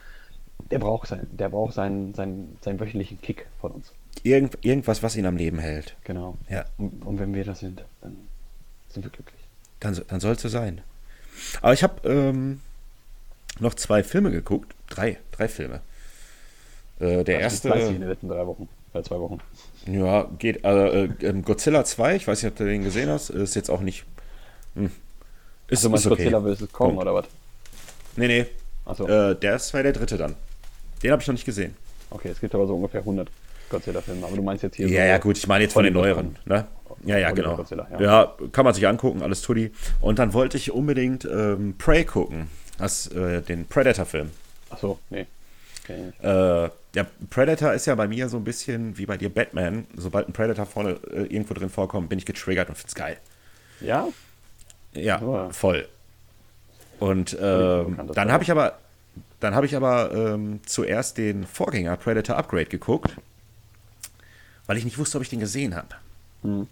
Speaker 2: Der braucht, sein, der braucht seinen, seinen, seinen wöchentlichen Kick von uns.
Speaker 1: Irgend, irgendwas, was ihn am Leben hält.
Speaker 2: Genau.
Speaker 1: Ja.
Speaker 2: Und, und wenn wir das sind, dann sind wir glücklich.
Speaker 1: Dann, dann soll es so sein. Aber ich habe ähm, noch zwei Filme geguckt. Drei, drei Filme. Äh, der
Speaker 2: ist
Speaker 1: erste.
Speaker 2: fleißig in den letzten drei Wochen, äh, zwei Wochen.
Speaker 1: Ja, geht. Also, äh, ähm, Godzilla 2, ich weiß nicht, ob du den gesehen hast, ist jetzt auch nicht. Hm. Ist,
Speaker 2: Also
Speaker 1: ist okay.
Speaker 2: Godzilla vs. Kong
Speaker 1: Punkt.
Speaker 2: oder was?
Speaker 1: Nee, nee.
Speaker 2: Achso,
Speaker 1: Äh, der ist war der dritte dann. Den habe ich noch nicht gesehen.
Speaker 2: okay, es gibt aber so ungefähr 100 Godzilla-Filme. Aber du meinst jetzt hier
Speaker 1: Ja,
Speaker 2: so
Speaker 1: ja, gut, ich meine jetzt von den neueren. Ne? Ja, ja, genau.
Speaker 2: Ja.
Speaker 1: ja. kann man sich angucken, alles Tutti. Und dann wollte ich unbedingt ähm, Prey gucken. Das, äh, den Predator-Film.
Speaker 2: Achso, nee. Okay.
Speaker 1: Äh, ja, Predator ist ja bei mir so ein bisschen wie bei dir Batman. Sobald ein Predator vorne äh, irgendwo drin vorkommt, bin ich getriggert und find's geil.
Speaker 2: Ja?
Speaker 1: Ja,
Speaker 2: Ja.
Speaker 1: voll. Und ähm, dann habe ich aber, dann habe ich aber ähm, zuerst den Vorgänger Predator Upgrade geguckt, weil ich nicht wusste, ob ich den gesehen habe.
Speaker 2: Hm.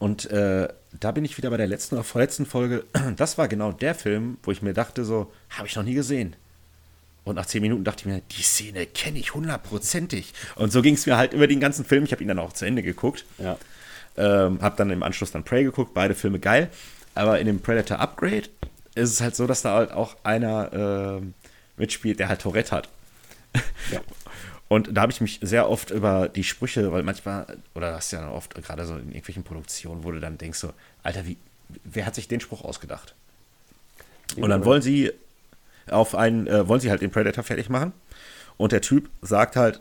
Speaker 1: Und äh, da bin ich wieder bei der letzten oder vorletzten Folge. Das war genau der Film, wo ich mir dachte, so, habe ich noch nie gesehen. Und nach zehn Minuten dachte ich mir, die Szene kenne ich hundertprozentig. Und so ging es mir halt über den ganzen Film. Ich habe ihn dann auch zu Ende geguckt.
Speaker 2: Ja.
Speaker 1: Ähm, hab dann im Anschluss dann Prey geguckt, beide Filme geil. Aber in dem Predator Upgrade ist es halt so, dass da halt auch einer ähm, mitspielt, der halt Tourette hat.
Speaker 2: Ja.
Speaker 1: Und da habe ich mich sehr oft über die Sprüche, weil manchmal, oder das ist ja oft gerade so in irgendwelchen Produktionen, wo du dann denkst so, Alter, wie, wer hat sich den Spruch ausgedacht? Und dann wollen sie auf einen, äh, wollen sie halt den Predator fertig machen. Und der Typ sagt halt,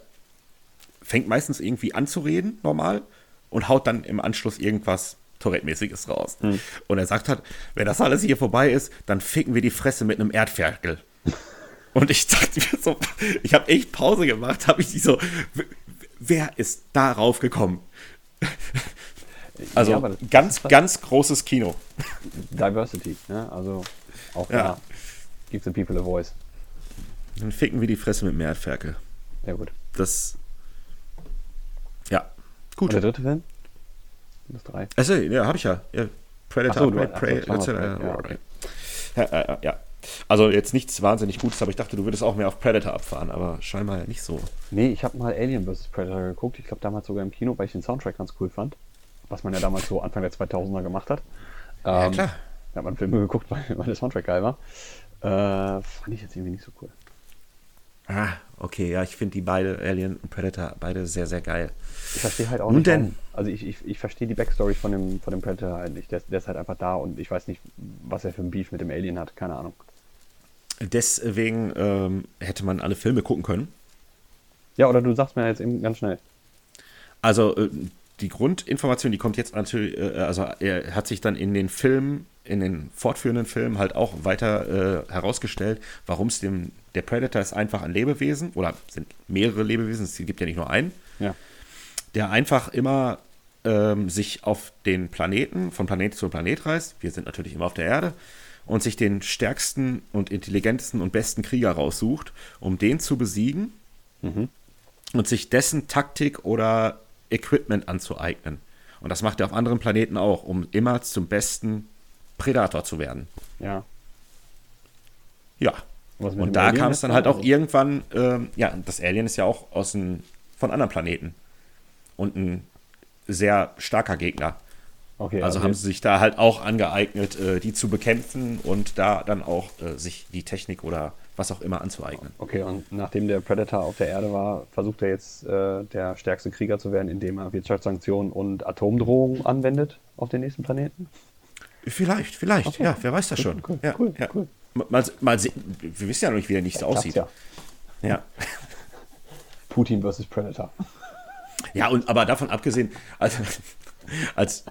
Speaker 1: fängt meistens irgendwie an zu reden, normal, und haut dann im Anschluss irgendwas Tourette-mäßiges raus. Und er sagt halt, wenn das alles hier vorbei ist, dann ficken wir die Fresse mit einem Erdferkel. Und ich dachte mir so, ich habe echt Pause gemacht, habe ich die so, wer ist darauf gekommen? Also
Speaker 2: Ja,
Speaker 1: ganz, ganz großes Kino.
Speaker 2: Diversity, ne? Also auch
Speaker 1: Ja.
Speaker 2: da gibt the people a voice.
Speaker 1: Dann ficken wir die Fresse mit Erdferkel.
Speaker 2: Sehr gut.
Speaker 1: Das, ja,
Speaker 2: Und
Speaker 1: gut.
Speaker 2: der dritte Film? Das drei.
Speaker 1: Achso, ja, habe ich ja. ja. Predator,
Speaker 2: Ach so, du-
Speaker 1: Upgrade,
Speaker 2: ach so,
Speaker 1: Prey,
Speaker 2: Prey, ja, okay.
Speaker 1: ja, ja, ja, ja. Also jetzt nichts wahnsinnig Gutes, aber ich dachte, du würdest auch mehr auf Predator abfahren, aber scheinbar nicht so.
Speaker 2: Nee, ich habe mal Alien vs. Predator geguckt. Ich glaube damals sogar im Kino, weil ich den Soundtrack ganz cool fand. Was man ja damals so Anfang der 2000er gemacht hat.
Speaker 1: Ja,
Speaker 2: Ähm,
Speaker 1: klar.
Speaker 2: Da hat man Filme geguckt, weil, weil der Soundtrack geil war. Äh, fand ich jetzt irgendwie nicht so cool.
Speaker 1: Ah, okay, ja, ich finde die beide, Alien und Predator, beide sehr, sehr geil.
Speaker 2: Ich verstehe halt auch nicht.
Speaker 1: denn.
Speaker 2: warum- Also ich, ich, ich verstehe die Backstory von dem, von dem Predator halt nicht. Der, der ist halt einfach da und ich weiß nicht, was er für ein Beef mit dem Alien hat. Keine Ahnung.
Speaker 1: Deswegen ähm, hätte man alle Filme gucken können.
Speaker 2: Ja, oder du sagst mir jetzt eben ganz schnell.
Speaker 1: Also äh, die Grundinformation, die kommt jetzt natürlich, äh, also er hat sich dann in den Filmen, in den fortführenden Filmen halt auch weiter äh, herausgestellt, warum es dem, der Predator ist einfach ein Lebewesen oder sind mehrere Lebewesen, es gibt ja nicht nur einen,
Speaker 2: Ja.
Speaker 1: der einfach immer ähm, sich auf den Planeten, von Planet zu Planet reist, wir sind natürlich immer auf der Erde, und sich den stärksten und intelligentesten und besten Krieger raussucht, um den zu besiegen und sich dessen Taktik oder Equipment anzueignen. Und das macht er auf anderen Planeten auch, um immer zum besten Predator zu werden.
Speaker 2: Ja.
Speaker 1: Ja.
Speaker 2: Dem
Speaker 1: Und da kam es dann halt auch irgendwann, ähm, ja, das Alien ist ja auch aus den, von anderen Planeten. und ein sehr starker Gegner.
Speaker 2: Okay,
Speaker 1: Also haben sie sich da halt auch angeeignet, äh, die zu bekämpfen und da dann auch äh, sich die Technik oder was auch immer anzueignen.
Speaker 2: Okay, und nachdem der Predator auf der Erde war, versucht er jetzt äh, der stärkste Krieger zu werden, indem er Wirtschaftssanktionen und Atomdrohungen anwendet auf den nächsten Planeten?
Speaker 1: Vielleicht, vielleicht, ja, wer weiß das schon.
Speaker 2: cool,
Speaker 1: ja,
Speaker 2: cool,
Speaker 1: ja.
Speaker 2: cool.
Speaker 1: Mal, mal sehen, wir wissen ja noch nicht, wie der nächste
Speaker 2: Klappt's
Speaker 1: aussieht.
Speaker 2: Ja.
Speaker 1: Ja.
Speaker 2: Putin versus Predator.
Speaker 1: Ja, und aber davon abgesehen, als, als,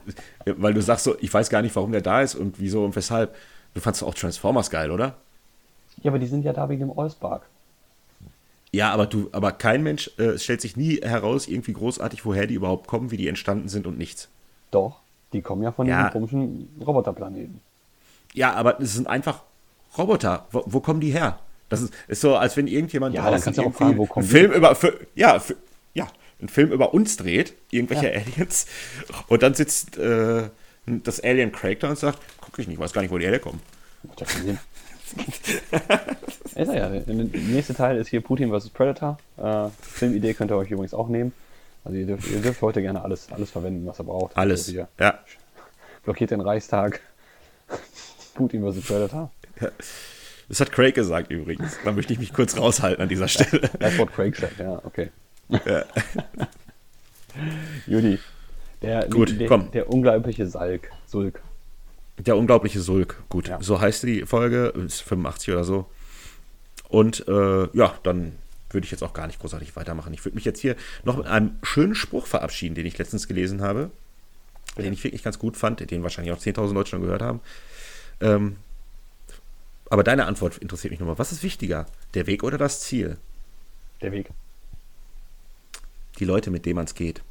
Speaker 1: weil du sagst so, ich weiß gar nicht, warum der da ist und wieso und weshalb. Du fandst auch Transformers geil, oder?
Speaker 2: Ja, aber die sind ja da wegen dem Allspark.
Speaker 1: Ja, aber du, aber kein Mensch äh, es stellt sich nie heraus, irgendwie großartig, woher die überhaupt kommen, wie die entstanden sind und nichts.
Speaker 2: Doch, die kommen ja von
Speaker 1: Ja.
Speaker 2: diesem komischen Roboterplaneten.
Speaker 1: Ja, aber es sind einfach Roboter. Wo, wo kommen die her? Das ist, ist so, als wenn irgendjemand
Speaker 2: Ja,
Speaker 1: draußen
Speaker 2: kannst du auch fragen, wo kommen
Speaker 1: einen
Speaker 2: die?
Speaker 1: Film über, für, ja, für, ja, einen Film über uns dreht, irgendwelche Aliens, und dann sitzt äh, das Alien Craig da und sagt, guck ich nicht, weiß gar nicht, wo die herkommen.
Speaker 2: Macht ja keinen Sinn. ist er ja. Der nächste Teil ist hier Putin vs. Predator. Äh, Filmidee könnt ihr euch übrigens auch nehmen. Also ihr dürft, ihr dürft heute gerne alles, alles verwenden, was ihr braucht.
Speaker 1: Alles.
Speaker 2: Also
Speaker 1: Ja.
Speaker 2: blockiert den Reichstag. Putin vs. Predator.
Speaker 1: Das hat Craig gesagt übrigens. Da möchte ich mich kurz raushalten an dieser Stelle.
Speaker 2: That's what Craig said, ja, okay. Judy. Der,
Speaker 1: Gut,
Speaker 2: der,
Speaker 1: komm.
Speaker 2: der unglaubliche Salk. Sulk.
Speaker 1: Der unglaubliche Sulk. Gut,
Speaker 2: Ja.
Speaker 1: so heißt die Folge, ist 85 oder so. Und äh, ja, dann würde ich jetzt auch gar nicht großartig weitermachen. Ich würde mich jetzt hier noch mit einem schönen Spruch verabschieden, den ich letztens gelesen habe, den ich wirklich ganz gut fand, den wahrscheinlich auch 10.000 Leute schon gehört haben. Ähm, aber deine Antwort interessiert mich nochmal. Was ist wichtiger, der Weg oder das Ziel?
Speaker 2: Der Weg.
Speaker 1: Die Leute, mit denen man es geht.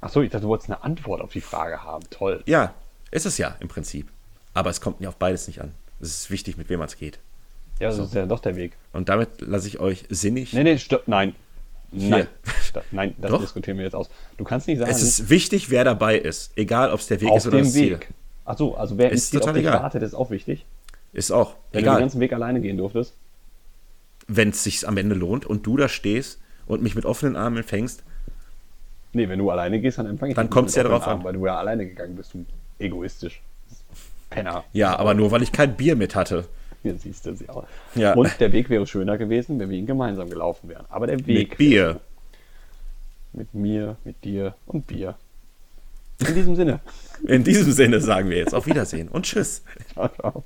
Speaker 2: Achso, ich dachte, du wolltest eine Antwort auf die Frage haben. Toll.
Speaker 1: Ja, ist es ja im Prinzip. Aber es kommt mir auf beides nicht an. Es ist wichtig, mit wem man es geht.
Speaker 2: Ja, das ist ja doch der Weg.
Speaker 1: Und damit lasse ich euch sinnig.
Speaker 2: Nee, nee, stopp, nein. Nein. Nein, das
Speaker 1: Doch.
Speaker 2: diskutieren wir jetzt aus. Du kannst nicht sagen,
Speaker 1: Es ist wichtig, wer dabei ist. Egal, ob es der Weg
Speaker 2: auf
Speaker 1: ist oder
Speaker 2: dem
Speaker 1: das Ziel.
Speaker 2: Weg. Achso, also wer
Speaker 1: Ist
Speaker 2: auf
Speaker 1: total
Speaker 2: dich
Speaker 1: egal.
Speaker 2: wartet, ist auch wichtig.
Speaker 1: Ist auch.
Speaker 2: Wenn du den
Speaker 1: egal.
Speaker 2: ganzen Weg alleine gehen durftest.
Speaker 1: Wenn es sich am Ende lohnt und du da stehst und mich mit offenen Armen empfängst,
Speaker 2: Nee, wenn du alleine gehst, dann empfange ich
Speaker 1: Dann kommt's
Speaker 2: mit
Speaker 1: ja
Speaker 2: Armen,
Speaker 1: an.
Speaker 2: Weil du ja alleine gegangen bist, du egoistisch. Penner.
Speaker 1: ja, aber nur weil ich kein Bier mit hatte.
Speaker 2: Hier siehst du sie auch.
Speaker 1: Ja.
Speaker 2: Und der Weg wäre schöner gewesen, wenn wir ihn gemeinsam gelaufen wären. Aber der Weg.
Speaker 1: Mit Bier.
Speaker 2: Mit mir, mit dir und Bier. In diesem Sinne.
Speaker 1: In diesem Sinne sagen wir jetzt auf Wiedersehen und Tschüss.
Speaker 2: Ciao, ciao.